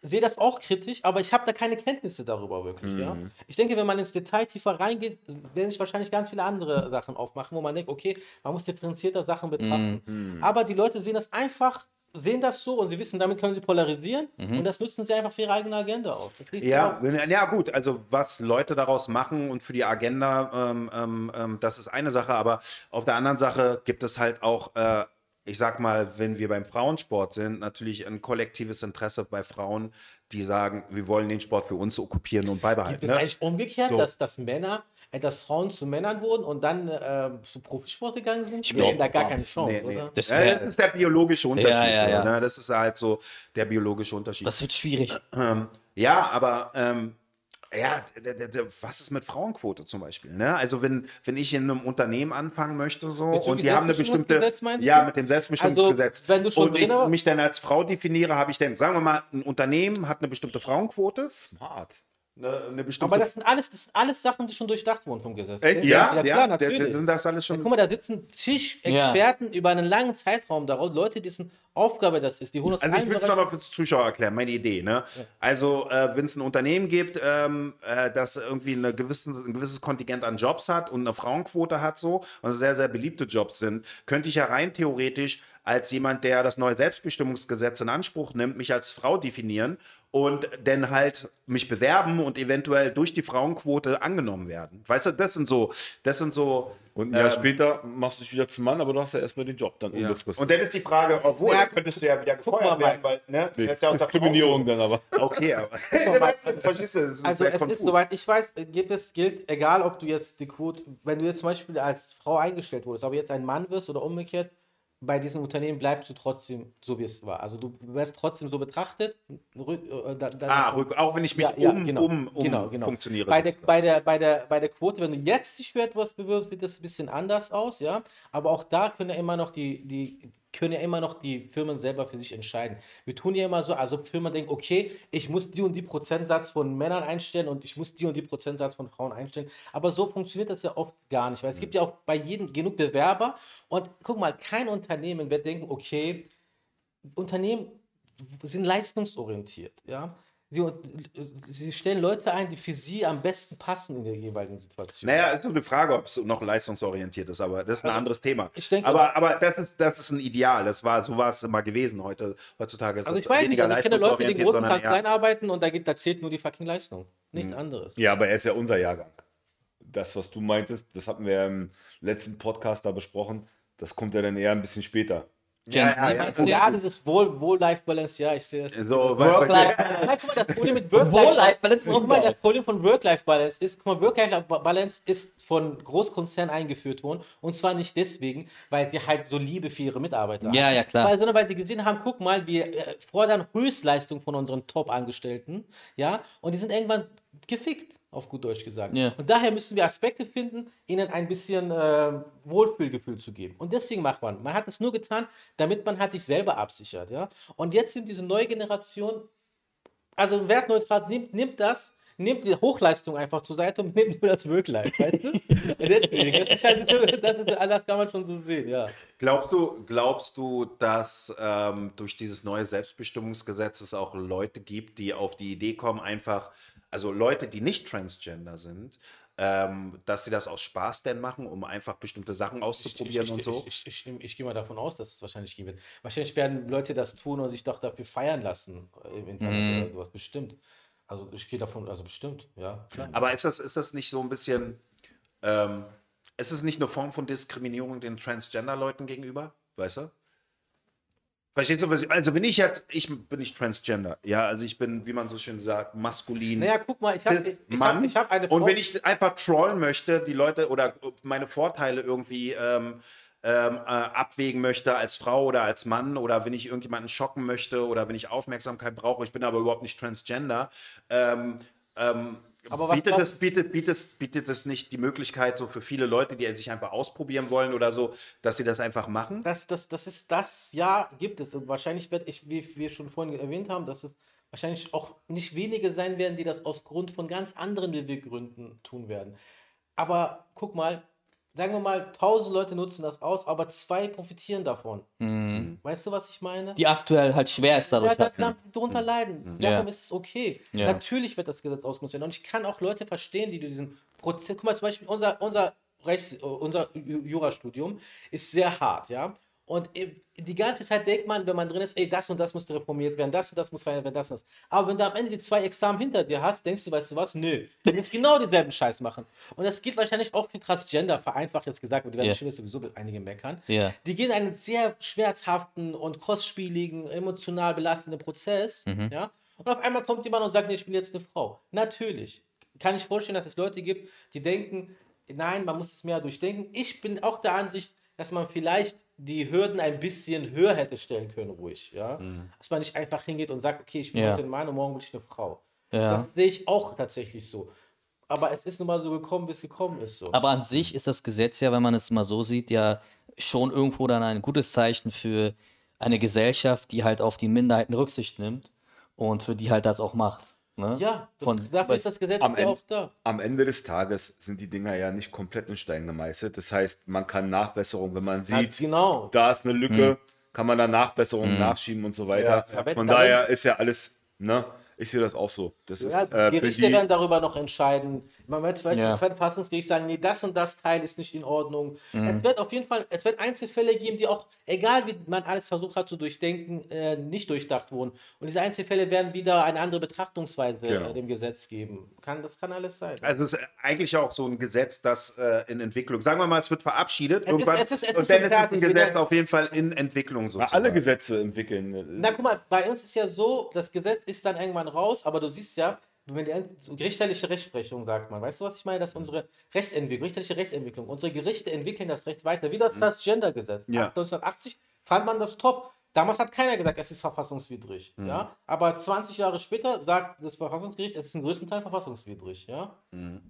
sehe das auch kritisch, aber ich habe da keine Kenntnisse darüber wirklich, ja. Ich denke, wenn man ins Detail tiefer reingeht, werden sich wahrscheinlich ganz viele andere Sachen aufmachen, wo man denkt, okay, man muss differenzierter Sachen betrachten. Aber die Leute sehen das einfach, sehen das so und sie wissen, damit können sie polarisieren und das nutzen sie einfach für ihre eigene Agenda auf. Ja, ja, gut, also was Leute daraus machen und für die Agenda, ähm, ähm, ähm, das ist eine Sache, aber auf der anderen Sache gibt es halt auch, äh, ich sag mal, wenn wir beim Frauensport sind, natürlich ein kollektives Interesse bei Frauen, die sagen, wir wollen den Sport für uns okkupieren und Gibt beibehalten. es Ne? eigentlich umgekehrt, So. dass, dass Männer, äh, dass Frauen zu Männern wurden und dann äh, zu Profisport gegangen sind? Ich glaub, da gar keine Chance, Nee, nee. oder? Das ja, das ist der biologische Unterschied. ja, ja. Ne? Das ist halt so der biologische Unterschied. Das wird schwierig. Ähm, ja, aber ähm, ja, was ist mit Frauenquote zum Beispiel? Ne? Also wenn, wenn ich in einem Unternehmen anfangen möchte so und die haben eine bestimmte, ja, mit dem Selbstbestimmungsgesetz. Also, wenn du schon und ich mich dann als Frau definiere, habe ich dann, sagen wir mal, ein Unternehmen hat eine bestimmte Frauenquote, Smart. Eine, eine bestimmte. Aber das sind alles, das sind alles Sachen, die schon durchdacht wurden vom Gesetz. Echt? ja, ja, ja, klar, der- natürlich. der- sind das alles Ja, schon. guck mal, da sitzen zig Experten über einen langen Zeitraum daraus, Leute, dessen Aufgabe das ist, die holen aus Also ich will es nochmal für die Zuschauer erklären, meine Idee. Ne? Also äh, wenn es ein Unternehmen gibt, ähm, äh, das irgendwie eine gewissen, ein gewisses Kontingent an Jobs hat und eine Frauenquote hat so und sehr, sehr beliebte Jobs sind, könnte ich ja rein theoretisch als jemand, der das neue Selbstbestimmungsgesetz in Anspruch nimmt, mich als Frau definieren und dann halt mich bewerben und eventuell durch die Frauenquote angenommen werden. Weißt du, das sind so, das sind so. Und ein Jahr ähm, später machst du dich wieder zum Mann, aber du hast ja erstmal den Job dann ja. unbefristet. Und dann ist die Frage, obwohl, Ja, könntest du ja wieder gefeuert werden, weil, ne? Nee, das ist ja Diskriminierung dann aber. Okay, aber verstehst du, das ist Also es ist, soweit ich weiß, gibt es, gilt, egal ob du jetzt die Quote, wenn du jetzt zum Beispiel als Frau eingestellt wurdest, ob du jetzt ein Mann wirst oder umgekehrt, bei diesem Unternehmen bleibst du trotzdem so, wie es war. Also du wirst trotzdem so betrachtet. Rück, äh, da, da, Ah, rück, auch wenn ich mich Ja, ja, um, genau. um, um Genau, genau. funktioniere. Bei der, bei, der, bei, der, bei der Quote, wenn du jetzt dich für etwas bewirbst, sieht das ein bisschen anders aus, ja. Aber auch da können ja immer noch die, die können ja immer noch die Firmen selber für sich entscheiden. Wir tun ja immer so, als ob Firmen denken, okay, ich muss die und die Prozentsatz von Männern einstellen und ich muss die und die Prozentsatz von Frauen einstellen. Aber so funktioniert das ja oft gar nicht, weil es gibt ja auch bei jedem genug Bewerber und guck mal, kein Unternehmen wird denken, okay, Unternehmen sind leistungsorientiert, ja. Sie, sie stellen Leute ein, die für sie am besten passen in der jeweiligen Situation. Naja, ist so eine Frage, ob es noch leistungsorientiert ist, aber das ist ein anderes Thema. ich denke- aber aber das, ist, das ist ein Ideal. Das war, so war es immer gewesen. Heute, heutzutage ist also ich weiß nicht, also ich kenne Leute, die in großen Kanzleien arbeiten und da, geht, da zählt nur die fucking Leistung, nichts anderes. Ja, aber er ist ja unser Jahrgang. Das, was du meintest, das hatten wir im letzten Podcast da besprochen, das kommt ja dann eher ein bisschen später. Ja, ja, ja. Ja, dieses Wohl- Wohl-Life-Balance, ja, ich sehe das. so, weil, Work-Life- Nein, guck mal, das Problem mit Wohl-Life-Balance ist Guck mal, das Problem von Work-Life-Balance ist, guck mal, Work-Life-Balance ist von Großkonzernen eingeführt worden. Und zwar nicht deswegen, weil sie halt so Liebe für ihre Mitarbeiter Ja, haben. ja, klar. Weil, sondern weil sie gesehen haben, guck mal, wir äh, fordern Höchstleistung von unseren Top-Angestellten. Ja, und die sind irgendwann gefickt, auf gut Deutsch gesagt. Ja. Und daher müssen wir Aspekte finden, ihnen ein bisschen äh, Wohlfühlgefühl zu geben. Und deswegen macht man. Man hat das nur getan, damit man halt sich selber absichert. Ja? Und jetzt sind diese neue Generation also wertneutral, nimmt, nimmt das, nimmt die Hochleistung einfach zur Seite und nimmt nur das Work-Life, weißt du? Deswegen, das ist halt bisschen, das, ist, das kann man schon so sehen, ja. Glaubst du, glaubst du, dass ähm, durch dieses neue Selbstbestimmungsgesetz es auch Leute gibt, die auf die Idee kommen, einfach, also Leute, die nicht transgender sind, ähm, dass sie das aus Spaß denn machen, um einfach bestimmte Sachen auszuprobieren ich, und ich, so? Ich, ich, ich, ich gehe mal davon aus, dass es wahrscheinlich geben wird. Wahrscheinlich werden Leute das tun und sich doch dafür feiern lassen im Internet oder sowas, bestimmt. Also ich gehe davon, also bestimmt, ja, klar. Aber ist das, ist das nicht so ein bisschen, ähm, ist es nicht eine Form von Diskriminierung den Transgender-Leuten gegenüber? Weißt du? Verstehst du, was ich, also wenn ich jetzt, ich bin nicht transgender, ja, also ich bin, wie man so schön sagt, maskulin. Naja, guck mal, ich habe ich, ich Mann. hab, ich hab eine Und Frau- wenn ich einfach trollen möchte, die Leute oder meine Vorteile irgendwie ähm, ähm, äh, abwägen möchte als Frau oder als Mann oder wenn ich irgendjemanden schocken möchte oder wenn ich Aufmerksamkeit brauche, ich bin aber überhaupt nicht transgender, ähm, ähm, Aber was bietet, es, bietet, bietet, bietet es nicht die Möglichkeit so für viele Leute, die sich einfach ausprobieren wollen oder so, dass sie das einfach machen? Das, das, das ist das, ja, gibt es. Und wahrscheinlich wird, ich, wie wir schon vorhin erwähnt haben, dass es wahrscheinlich auch nicht wenige sein werden, die das aus Grund von ganz anderen Beweggründen tun werden. Aber guck mal, sagen wir mal, tausend Leute nutzen das aus, aber zwei profitieren davon. Weißt du, was ich meine? Die aktuell halt schwer ist dadurch. Ja, da, halt. da, darunter leiden. Ja. Darum ist es okay. Ja. Natürlich wird das Gesetz ausgenutzt werden. Und ich kann auch Leute verstehen, die diesen Prozess. Guck mal, zum Beispiel unser, unser, Rechts, äh, unser Ju- Jurastudium ist sehr hart, ja. Und äh, die ganze Zeit denkt man, wenn man drin ist, ey, das und das muss reformiert werden, das und das muss verändert werden, das und das. Aber wenn du am Ende die zwei Examen hinter dir hast, denkst du, weißt du was? Nö. Du willst genau denselben Scheiß machen. Und das gilt wahrscheinlich auch für Transgender, vereinfacht jetzt gesagt, und die werden Ja. bestimmt sowieso einige meckern. Ja. Die gehen einen sehr schmerzhaften und kostspieligen, emotional belastenden Prozess. Mhm. Ja? Und auf einmal kommt jemand und sagt, nee, ich bin jetzt eine Frau. Natürlich. Kann ich vorstellen, dass es Leute gibt, die denken, nein, man muss es mehr durchdenken. Ich bin auch der Ansicht, dass man vielleicht die Hürden ein bisschen höher hätte stellen können, ruhig. Ja? Dass man nicht einfach hingeht und sagt, okay, ich bin Mhm. Ja. heute ein Mann und morgen bin ich eine Frau. Ja. Das sehe ich auch tatsächlich so. Aber es ist nun mal so gekommen, wie es gekommen ist. So. Aber an sich ist das Gesetz ja, wenn man es mal so sieht, ja schon irgendwo dann ein gutes Zeichen für eine Gesellschaft, die halt auf die Minderheiten Rücksicht nimmt und für die halt das auch macht. Ne? ja, das, Von- dafür ist das Gesetz am ja Ende- auch da. Am Ende des Tages sind die Dinger ja nicht komplett in Stein gemeißelt. Das heißt, man kann Nachbesserungen, wenn man Ja, sieht, genau. da ist eine Lücke, kann man da Nachbesserungen nachschieben und so weiter. Ja, Von da daher ist ja alles, ne? Ich sehe das auch so. Das ist Ja, äh, Gerichte die, werden darüber noch entscheiden. Man wird vielleicht Ja. im Verfassungsgericht sagen, nee, das und das Teil ist nicht in Ordnung. Mhm. Es wird auf jeden Fall, es wird Einzelfälle geben, die auch, egal wie man alles versucht hat zu durchdenken, äh, nicht durchdacht wurden. Und diese Einzelfälle werden wieder eine andere Betrachtungsweise Genau. äh, dem Gesetz geben. Kann, das kann alles sein. Also es ist eigentlich auch so ein Gesetz, das äh, in Entwicklung, sagen wir mal, es wird verabschiedet ist- irgendwann es ist- es ist und dann ist es ein Gesetz auf jeden Fall in Entwicklung Ja, sozusagen. alle Gesetze entwickeln. Na, guck mal, bei uns ist ja so, das Gesetz ist dann irgendwann raus, aber du siehst ja, wenn die so richterliche Rechtsprechung sagt man, weißt du, was ich meine? Das ist unsere Rechtsentwicklung, richterliche Rechtsentwicklung. Unsere Gerichte entwickeln das Recht weiter, wie das Transgender-Gesetz. Ja. 1980 fand man das top. Damals hat keiner gesagt, es ist verfassungswidrig. Ja? Aber 20 Jahre später sagt das Verfassungsgericht, es ist im größten Teil verfassungswidrig. Ja?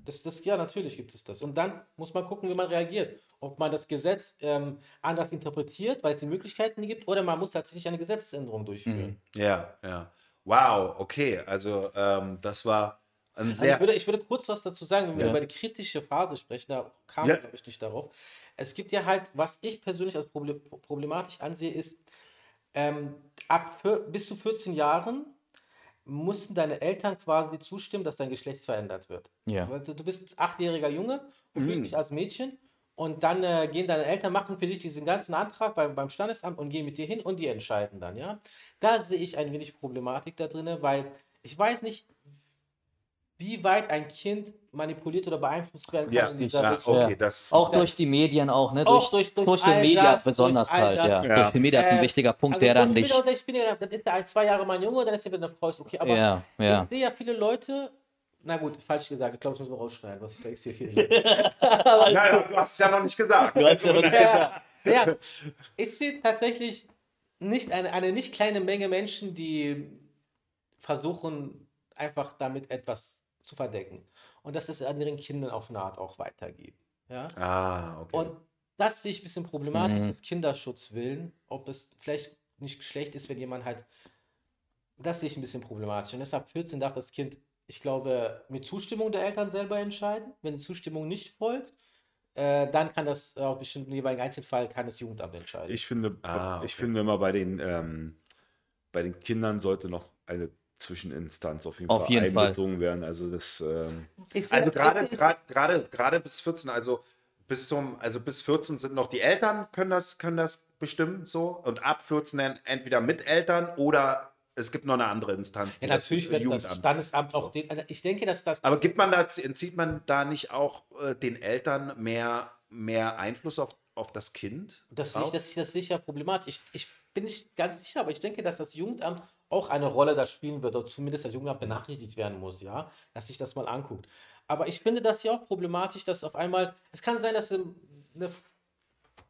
Das, das, ja, natürlich gibt es das. Und dann muss man gucken, wie man reagiert. Ob man das Gesetz ähm, anders interpretiert, weil es die Möglichkeiten gibt, oder man muss tatsächlich eine Gesetzesänderung durchführen. Ja, ja. Wow, okay. Also ähm, das war ein Also sehr. ich, würde, ich würde kurz was dazu sagen, wenn wir Ja. über die kritische Phase sprechen, da kam Ja. glaube ich nicht darauf. Es gibt ja halt, was ich persönlich als Proble problematisch ansehe, ist, ähm, ab bis zu 14 Jahren mussten deine Eltern quasi zustimmen, dass dein Geschlecht verändert wird. Ja. Du, bist achtjähriger Junge, Mhm. fühlst dich als Mädchen und dann äh, gehen deine Eltern, machen für dich diesen ganzen Antrag beim, beim Standesamt und gehen mit dir hin und die entscheiden dann, ja. Da sehe ich ein wenig Problematik da drin, weil ich weiß nicht, wie weit ein Kind manipuliert oder beeinflusst werden kann ja, in dieser ja, Richtung. okay, das ist Auch durch die Medien auch, ne? Auch durch- durch Social Media das, besonders halt, ja. Ja. Social Media ist ein Äh, wichtiger Punkt, Also der dann ich nicht. sehr- ich bin ja, dann ist er ein, zwei Jahre mein Junge, dann ist er wieder eine Frau, ist okay. Aber Ja, ja. ich sehe ja viele Leute, na gut, falsch gesagt, ich glaube, das müssen wir rausschneiden, was ich da jetzt hier Ja, ja, du hast es ja noch nicht gesagt. ja, ja, ich sehe tatsächlich nicht eine, eine nicht kleine Menge Menschen, die versuchen, einfach damit etwas zu verdecken. Und dass es an ihren Kindern auf eine Art auch weitergeben. Ja? Ah, okay. Und das sehe ich ein bisschen problematisch, Mhm. des Kinderschutz willen, ob es vielleicht nicht schlecht ist, wenn jemand halt, das sehe ich ein bisschen problematisch. Und deshalb 14 darf das Kind, ich glaube, mit Zustimmung der Eltern selber entscheiden. Wenn die Zustimmung nicht folgt, äh, dann kann das äh, auf bestimmten jeweiligen Einzelfall kann das Jugendamt entscheiden. Ich finde, Ah, ich okay. finde immer bei den, ähm, bei den Kindern sollte noch eine Zwischeninstanz auf jeden Auf Fall jeden Fall. einbezogen werden. Also das, ähm, Ich Also gerade ich gerade gerade gerade bis 14, also bis zum also bis 14 sind noch die Eltern können das können das bestimmen so und ab 14 dann entweder mit Eltern oder es gibt noch eine andere Instanz. die Ja, das natürlich wird das Jugendamt- Standesamt auch den, also ich denke, dass das Aber gibt man da entzieht man da nicht auch äh, den Eltern mehr mehr Einfluss auf auf das Kind? Das, ich, das ist das sicher problematisch. Ich, ich bin nicht ganz sicher, aber ich denke, dass das Jugendamt auch eine Rolle da spielen wird, oder zumindest das Jugendamt benachrichtigt werden muss, ja, dass sich das mal anguckt. Aber ich finde das ja auch problematisch, dass auf einmal, es kann sein, dass eine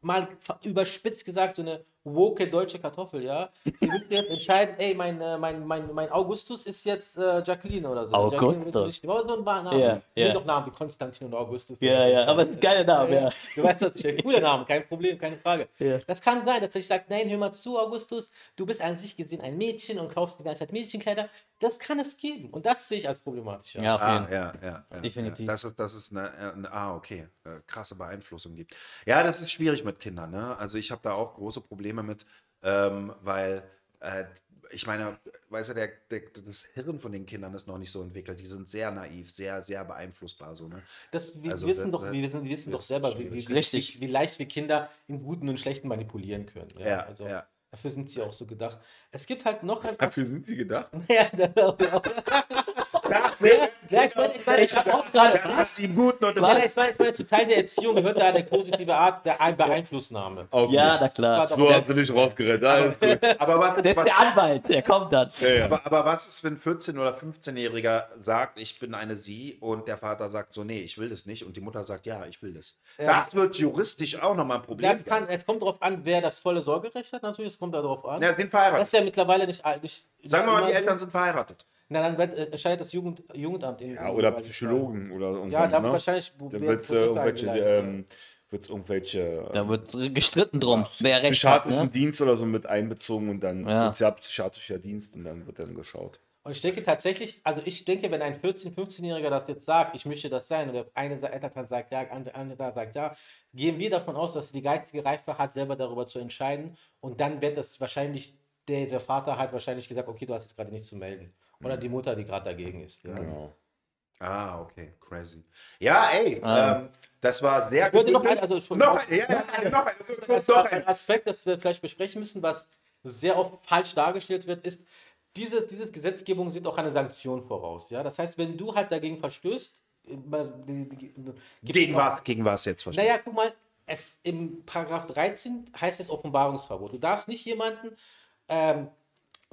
mal überspitzt gesagt, so eine woke deutsche Kartoffel, ja, die wird jetzt entscheiden, ey, mein, äh, mein, mein, mein Augustus ist jetzt äh, Jacqueline oder so. Augustus. Aber so ein paar Namen. Ja, Ich will ja. doch Namen wie Konstantin und Augustus. Ja, ja, aber das ist ein geiler Name, ja. Du weißt, was ich ein cooler Name, kein Problem, keine Frage. Ja. Das kann sein, dass ich sage, nein, hör mal zu, Augustus, du bist an sich gesehen ein Mädchen und kaufst die ganze Zeit Mädchenkleider. Das kann es geben und das sehe ich als problematisch. Ja, auf jeden Ah, Fall. ja, ja, ja. Definitiv. Ja, dass es, dass es eine, eine, ah, okay, äh, krasse Beeinflussung gibt. Ja, das ist schwierig mit Kindern. Ne? Also ich habe da auch große Probleme mit, ähm, weil äh, ich meine, weißt du, der, der, das Hirn von den Kindern ist noch nicht so entwickelt. Die sind sehr naiv, sehr, sehr beeinflussbar. So, ne? Das, wir Also wissen das- doch, wir wissen, wir wissen doch selber, wie, wie, wie, Richtig. Wie, wie leicht wir Kinder im Guten und Schlechten manipulieren können. Ja, Ja, also ja. dafür sind sie auch so gedacht. Es gibt halt noch ein Dafür sind sie gedacht. ja, da- ja, ja, ich meine, ich meine, Ich habe auch gerade. Das Guten und im ich meine, ich meine, zu Teil der Erziehung gehört da eine positive Art der Ein- Beeinflussnahme. Okay. Ja, na klar. So hast du nicht rausgerettet. Alles gut. Aber was, Der ist was, der Anwalt, der kommt dann. Ja, ja. aber, aber was ist, wenn ein 14- oder 15-Jähriger sagt, ich bin eine Sie und der Vater sagt so, nee, ich will das nicht und die Mutter sagt, ja, ich will das. Das wird juristisch auch nochmal ein Problem Das kann, es kommt darauf an, wer das volle Sorgerecht hat, natürlich, es kommt darauf an. Ja, sind Das verheiratet. ist ja mittlerweile nicht. nicht Sagen wir mal, die Eltern sind verheiratet. Na, dann wird, äh, entscheidet das Jugend, Jugendamt. In, Ja, oder Psychologen oder Ja, irgendwas. da ne? wahrscheinlich. Dann wird wird es äh, Prozesse irgendwelche, ähm, wird's irgendwelche Da ähm, wird gestritten drum, wer recht hat. psychiatrischen Ne? Dienst oder so mit einbezogen und dann Ja. sozialpsychiatrischer Dienst und dann wird dann geschaut. Und ich denke tatsächlich, also ich denke, wenn ein 14-, 15-Jähriger das jetzt sagt, ich möchte das sein, oder eine Elternteil sagt ja, andere, andere sagt ja, gehen wir davon aus, dass sie die geistige Reife hat, selber darüber zu entscheiden. Und dann wird das wahrscheinlich, der, der Vater hat wahrscheinlich gesagt, okay, du hast jetzt gerade nichts zu melden. Oder die Mutter, die gerade dagegen ist. Ja. Genau. Ah, okay, crazy. Ja, ey, Ah. ähm, das war sehr Ich wollte noch ein, also schon noch ein, ja, noch ein, so, Das so, ist noch ein. Aspekt, das wir vielleicht besprechen müssen, was sehr oft falsch dargestellt wird, ist, diese, diese Gesetzgebung sieht auch eine Sanktion voraus. Ja? Das heißt, wenn du halt dagegen verstößt, äh, Gegen was, gegen was jetzt verstehst Naja, guck mal, es, im Paragraph 13 heißt es Offenbarungsverbot. Du darfst nicht jemanden ähm,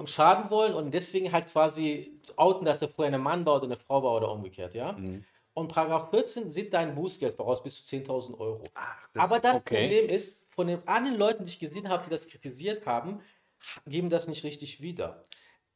schaden wollen und deswegen halt quasi outen, dass er vorher ein Mann war oder eine Frau war oder umgekehrt, ja? Mhm. Und Paragraph 14 sieht dein Bußgeld voraus bis zu 10.000 Euro. das- Aber das okay. Problem ist, von den anderen Leuten, die ich gesehen habe, die das kritisiert haben, geben das nicht richtig wieder.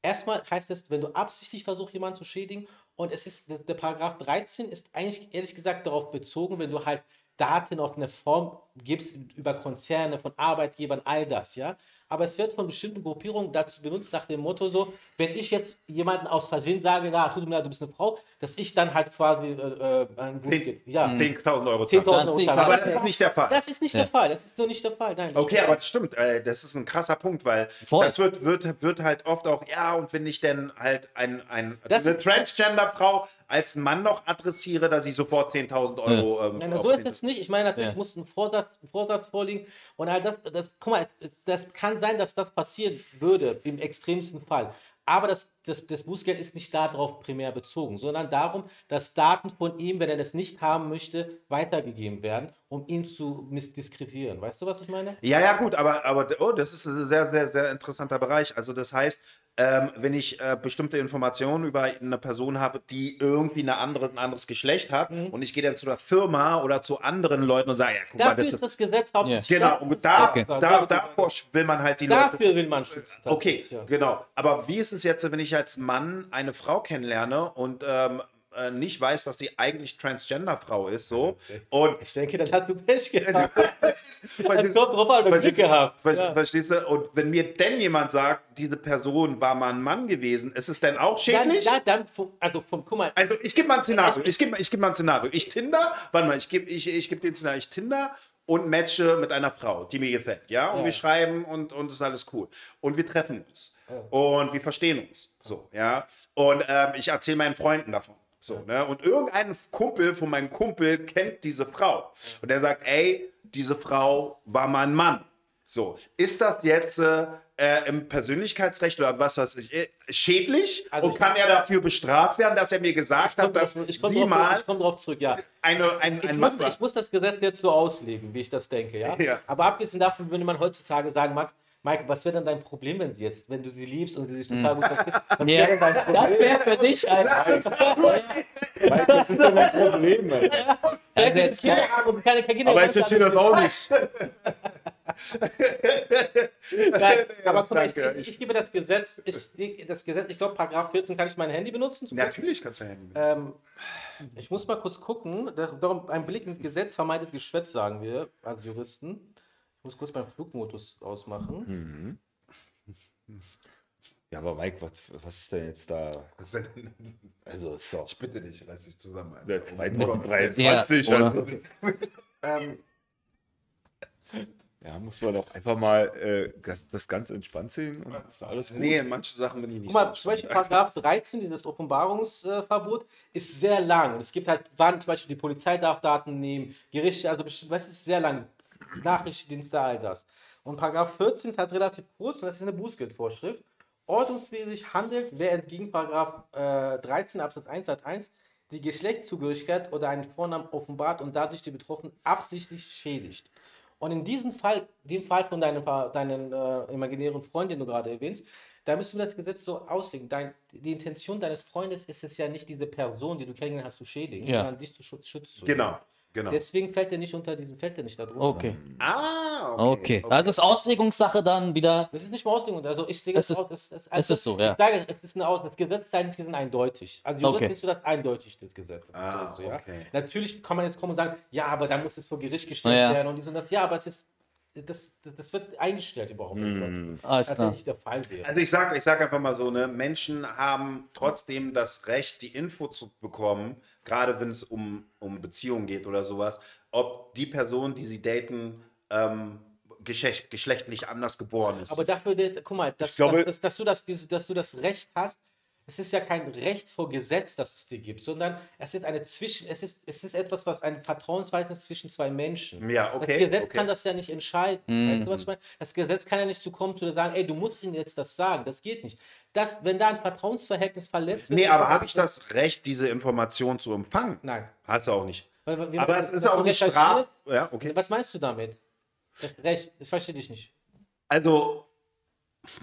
Erstmal heißt es, wenn du absichtlich versuchst, jemanden zu schädigen, und es ist, der, der Paragraph 13 ist eigentlich ehrlich gesagt darauf bezogen, wenn du halt Daten auf eine Form gibst über Konzerne, von Arbeitgebern, all das, ja. Aber es wird von bestimmten Gruppierungen dazu benutzt, nach dem Motto so, wenn ich jetzt jemanden aus Versehen sage, na, tut mir leid, du bist eine Frau, dass ich dann halt quasi äh, äh, ein Bußgeld, ja, 10.000 Euro. 10.000 zahlen. Euro. Zahlen. Aber das ist nicht der Fall. das ist nicht Ja. der Fall. Das ist so nicht der Fall. Nein. Okay, aber das stimmt, äh, das ist ein krasser Punkt, weil Voll. das wird, wird, wird halt oft auch, ja, und wenn ich denn halt ein, ein, Das- eine Transgender-Frau als Mann noch adressiere, dass ich sofort 10.000 Euro. Ähm, Nein, so ist es nicht. Ich meine, natürlich Ja. muss ein Vorsatz, ein Vorsatz vorliegen. Und halt das, das, guck mal, das kann sein, dass das passieren würde, im extremsten Fall. Aber das, das, das Bußgeld ist nicht darauf primär bezogen, sondern darum, dass Daten von ihm, wenn er das nicht haben möchte, weitergegeben werden, um ihn zu misdiskreditieren. Weißt du, was ich meine? Ja, ja, gut, aber, aber oh, das ist ein sehr, sehr, sehr interessanter Bereich. Also, das heißt, ähm, wenn ich äh, bestimmte Informationen über eine Person habe, die irgendwie eine andere, ein anderes Geschlecht hat, und ich gehe dann zu der Firma oder zu anderen Leuten und sage, ja, guck mal, Dafür das ist das Gesetz hauptsächlich. Genau, das und da, das- da, da- davor will man halt die Leute. Dafür will man schützen. Okay, ja. genau. Aber wie ist es jetzt, wenn ich als Mann eine Frau kennenlerne und ähm, äh, nicht weiß, dass sie eigentlich Transgender-Frau ist, so und Ich denke, dann hast du Pech gehabt. Verstehst Glück gehabt. Verstehst du? Und wenn mir denn jemand sagt, diese Person war mal ein Mann gewesen, ist es denn auch schädlich? dann, dann, vom- also vom, guck mal, Also ich gebe mal ein Szenario. Ich gebe ich geb mal ein Szenario. Ich Tinder, warte mal, ich gebe ich, ich geb den Szenario. Ich Tinder und matche mit einer Frau, die mir gefällt, ja? Und Ja. wir schreiben und, und ist alles cool. Und wir treffen uns. Und wir verstehen uns. So, ja. Und ähm, ich erzähle meinen Freunden davon. So, ne? Und irgendein Kumpel von meinem Kumpel kennt diese Frau. Und der sagt, ey, diese Frau war mal ein Mann. So, ist das jetzt äh, äh, im Persönlichkeitsrecht oder was weiß ich, äh, schädlich? Also und ich- kann er dafür bestraft werden, dass er mir gesagt hat, dass ich komme Sie drauf, mal ich komm drauf zurück, ja. eine, ein, Ich ein muss, ich muss das Gesetz jetzt so auslegen, wie ich das denke, ja. Ja. Aber abgesehen davon würde man heutzutage sagen, Max, Mike, was wäre denn dein Problem, wenn sie jetzt, wenn du sie liebst und sie sich total gut verstehst? Was Ja, wäre denn dein das Problem? wäre für dich ein. Mike, das ist doch ein Problem, ey. Also jetzt, und keine Kinder Aber ich verstehe das auch nicht. Nein, aber guck mal, ich, ich, ich gebe das Gesetz, ich, das Gesetz, ich glaube, Paragraph 14 kann ich mein Handy benutzen. zum Natürlich kannst du ja Handy Ähm, ich muss mal kurz gucken. Da- Darum, ein Blick ins Gesetz vermeidet Geschwätz, sagen wir als Juristen. Ich muss kurz meinen Flugmodus ausmachen. Ja, aber Mike, was, was ist denn jetzt da? Ist- Also, doch Ich bitte dich, reiß dich zusammen. Alter. der 2023. Ja, also, Ähm, ja, muss man doch einfach mal äh, das, das Ganze entspannt sehen und ist alles gut. Nee, manche Sachen bin ich nicht guck mal, so zum Beispiel. Paragraph 13, dieses Offenbarungsverbot, ist sehr lang. Und es gibt halt, wann zum Beispiel die Polizei darf Daten nehmen, Gerichte, also bestimmt, was ist sehr lang. Nachrichtendienste, all das. Und Paragraph 14 ist halt relativ kurz und das ist eine Bußgeldvorschrift. Ordnungswidrig handelt, wer entgegen Paragraph äh, 13 Absatz 1 Satz 1 die Geschlechtszugehörigkeit oder einen Vornamen offenbart und dadurch die Betroffenen absichtlich schädigt. Und in diesem Fall, dem Fall von deinem, deinen äh, imaginären Freund, den du gerade erwähnst, da müssen wir das Gesetz so auslegen. Dein, die Intention deines Freundes ist es ja nicht, diese Person, die du kennengelernt hast, zu schädigen, Ja. sondern dich zu zu Genau. Genau. Deswegen fällt er nicht unter diesen, fällt er nicht darunter. okay. ah, Okay. Also ist Auslegungssache dann wieder. Das ist nicht mal Auslegung. Also ich lege Es das ist- aus. Das, das, es ist so, ja. Ich sage, es ist eine Aus das Gesetz ist eigentlich gesehen eindeutig. Also Jurist Okay. ist so das eindeutig des Gesetzes. Ah, also, ja. okay. Natürlich kann man jetzt kommen und sagen, ja, aber dann muss es vor Gericht gestellt Ja. werden und dies und das. Ja, aber es ist, das, das, wird eingestellt überhaupt nicht. Als klar. nicht der Fall wäre. Also ich sage ich sag einfach mal so, ne, Menschen haben trotzdem das Recht, die Info zu bekommen, gerade wenn es um, um Beziehungen geht oder sowas, ob die Person, die sie daten, ähm, geschlecht, geschlechtlich anders geboren ist. Aber dafür, guck mal, dass, glaube- dass, dass, dass, du das, dass du das Recht hast, es ist ja kein Recht vor Gesetz, das es dir gibt, sondern es ist eine Zwischen, es ist, es ist etwas, was ein Vertrauensverhältnis zwischen zwei Menschen. Ja, okay, Das Gesetz okay. kann das ja nicht entscheiden. Weißt du, was ich meine? Das Gesetz kann ja nicht zu kommen, zu sagen, ey, du musst ihm jetzt das sagen. Das geht nicht. Das, wenn da ein Vertrauensverhältnis verletzt wird. nee, aber habe ich das Recht, diese Information zu empfangen? Nein. Hast du auch nicht. Weil- wir- Aber es ist auch nicht straf. Ja, okay. Was meinst du damit? Recht, das verstehe ich nicht. Also,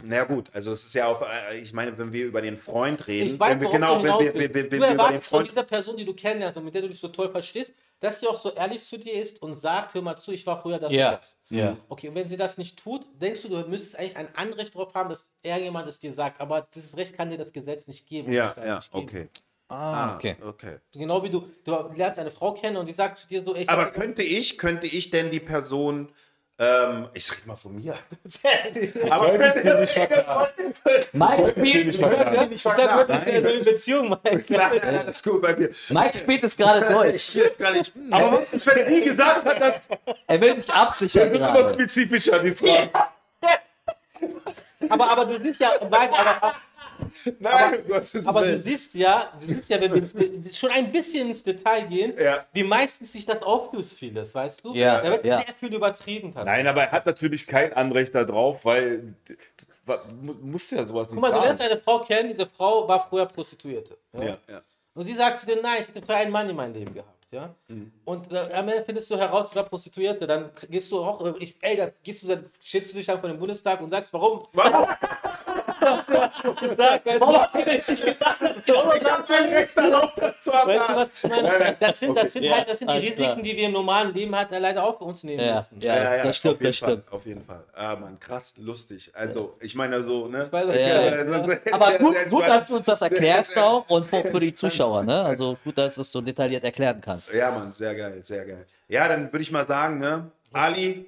na gut, also es ist ja auch, äh, ich meine, wenn wir über den Freund reden, Ich weiß, wenn wir, genau, du wenn wir, wir, wenn du wir über den erwartest von Freund. dieser Person, die du kennenlernst und mit der du dich so toll verstehst, dass sie auch so ehrlich zu dir ist und sagt, hör mal zu, ich war früher das Ja, und das. ja. Okay, und wenn sie das nicht tut, denkst du, du müsstest eigentlich ein Anrecht darauf haben, dass irgendjemand es dir sagt. Aber dieses Recht kann dir das Gesetz nicht geben. Ja, ja, okay. Ah, okay. okay. Genau wie du, du lernst eine Frau kennen und die sagt zu dir so, ich Aber könnte ich, könnte ich denn die Person, ähm, ich rede mal von mir. Aber Mike spielt, nicht Ja, verkaufen. ich sag gut, das ist eine neue Beziehung, Mike. Nein, nein, das ist gut bei mir. Mike spielt es gerade durch. Ich nicht. Aber was ist, wenn sie gesagt hat, dass Er will sich absichern das ist immer spezifischer, die Frage. Aber, aber du siehst ja, Mike, aber, Nein, Gottes Aber du siehst ja, du siehst ja, wenn wir ins schon ein bisschen ins Detail gehen, Ja. wie meistens sich das auflöst, vieles, weißt du? Ja, da wird ja. sehr viel übertrieben. Nein, aber er hat natürlich kein Anrecht darauf, weil du musst ja sowas Guck nicht mal, du lernst eine Frau kennen, diese Frau war früher Prostituierte. Ja? Ja, ja. Und sie sagt zu dir, nein, ich hätte früher einen Mann in meinem Leben gehabt. Ja? Und äh, am Ende findest du heraus, sie war Prostituierte. Dann gehst du auch, äh, ich, ey, da gehst du, dann stehst du dich dann vor dem Bundestag und sagst, warum? Das Ich habe kein Recht darauf, das zu meine? Das sind, das sind Ja, halt, das sind die Risiken, klar. die wir im normalen Leben halt leider auch bei uns nehmen Ja, müssen. ja, das stimmt, auf jeden das stimmt. Fall, auf jeden Fall. Ah, Mann, krass, lustig. Also, ich meine so, ne? Weil, Ja, ja, Aber gut, gut, dass du uns das erklärst auch und für für die Zuschauer, ne? Also gut, dass du es so detailliert erklären kannst. Ja, Mann, sehr geil, sehr geil. Ja, dann würde ich mal sagen, ne? Ali,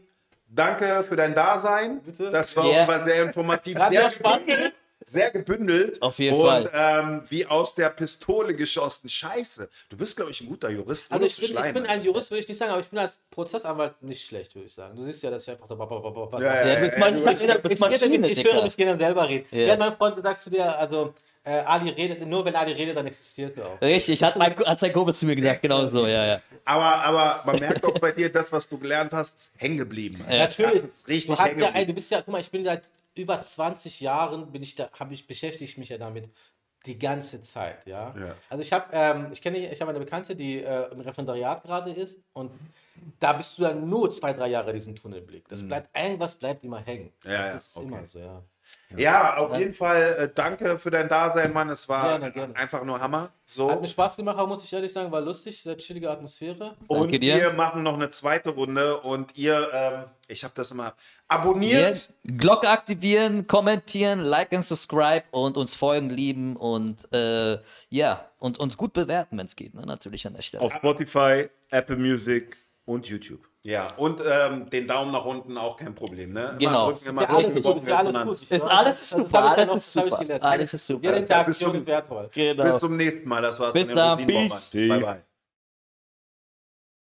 danke für dein Dasein. Bitte. Das war, Ja. war sehr informativ. Hat sehr Spaß gemacht? sehr gebündelt. Auf jeden und, Fall. Ähm, wie aus der Pistole geschossen. Scheiße. Du bist, glaube ich, ein guter Jurist. Also ich zu bin, ich bin ein Jurist, würde ich nicht sagen, aber ich bin als Prozessanwalt nicht schlecht, würde ich sagen. Du siehst ja, dass ich einfach so... Ja, Ja, mal du nicht bist- du bist Ich, ich, Maschine, ich, ich höre mich gerne selber reden. Ja. Wie hat mein Freund gesagt zu dir, also äh, Ali redet, nur wenn Ali redet, dann existiert er auch. Richtig, hat, mein, hat sein Kumpel zu mir gesagt, genau so, ja, ja. Aber, aber man merkt auch bei dir, das, was du gelernt hast, ist hängen geblieben. Natürlich. Das ist richtig du, hast hängen ja, geblieben. ey, du bist ja, guck mal, ich bin seit über 20 Jahren, bin ich da, habe ich beschäftige ich mich ja damit die ganze Zeit, ja. Ja. Also ich habe, ähm, ich kenne, ich habe eine Bekannte, die äh, im Referendariat gerade ist und da bist du dann nur zwei, drei Jahre diesen Tunnelblick. Das bleibt, irgendwas bleibt immer hängen. Mhm. Ja, ja, das ist okay. immer so, ja. Ja, auf jeden Fall äh, danke für dein Dasein, Mann. Es war Gerne, gerne. einfach nur Hammer. So. Hat mir Spaß gemacht, aber muss ich ehrlich sagen, war lustig, sehr chillige Atmosphäre. Und Danke dir. wir machen noch eine zweite Runde und ihr, ähm, ich habe das immer abonniert. Jetzt Glocke aktivieren, kommentieren, like und subscribe und uns folgen, lieben und äh, ja, und uns gut bewerten, wenn es geht, ne? natürlich an der Stelle. Auf Spotify, Apple Music und YouTube. Ja, und ähm, den Daumen nach unten auch kein Problem, ne? Immer Genau. drücken, immer drücken, alles gut, ist alles. Ist super, alles ist super, gelernt. alles ist super. Jeder Ja, bis zum- ist wertvoll. Bis Genau. zum nächsten Mal. Das war's Bis dann, peace. Bye, bye.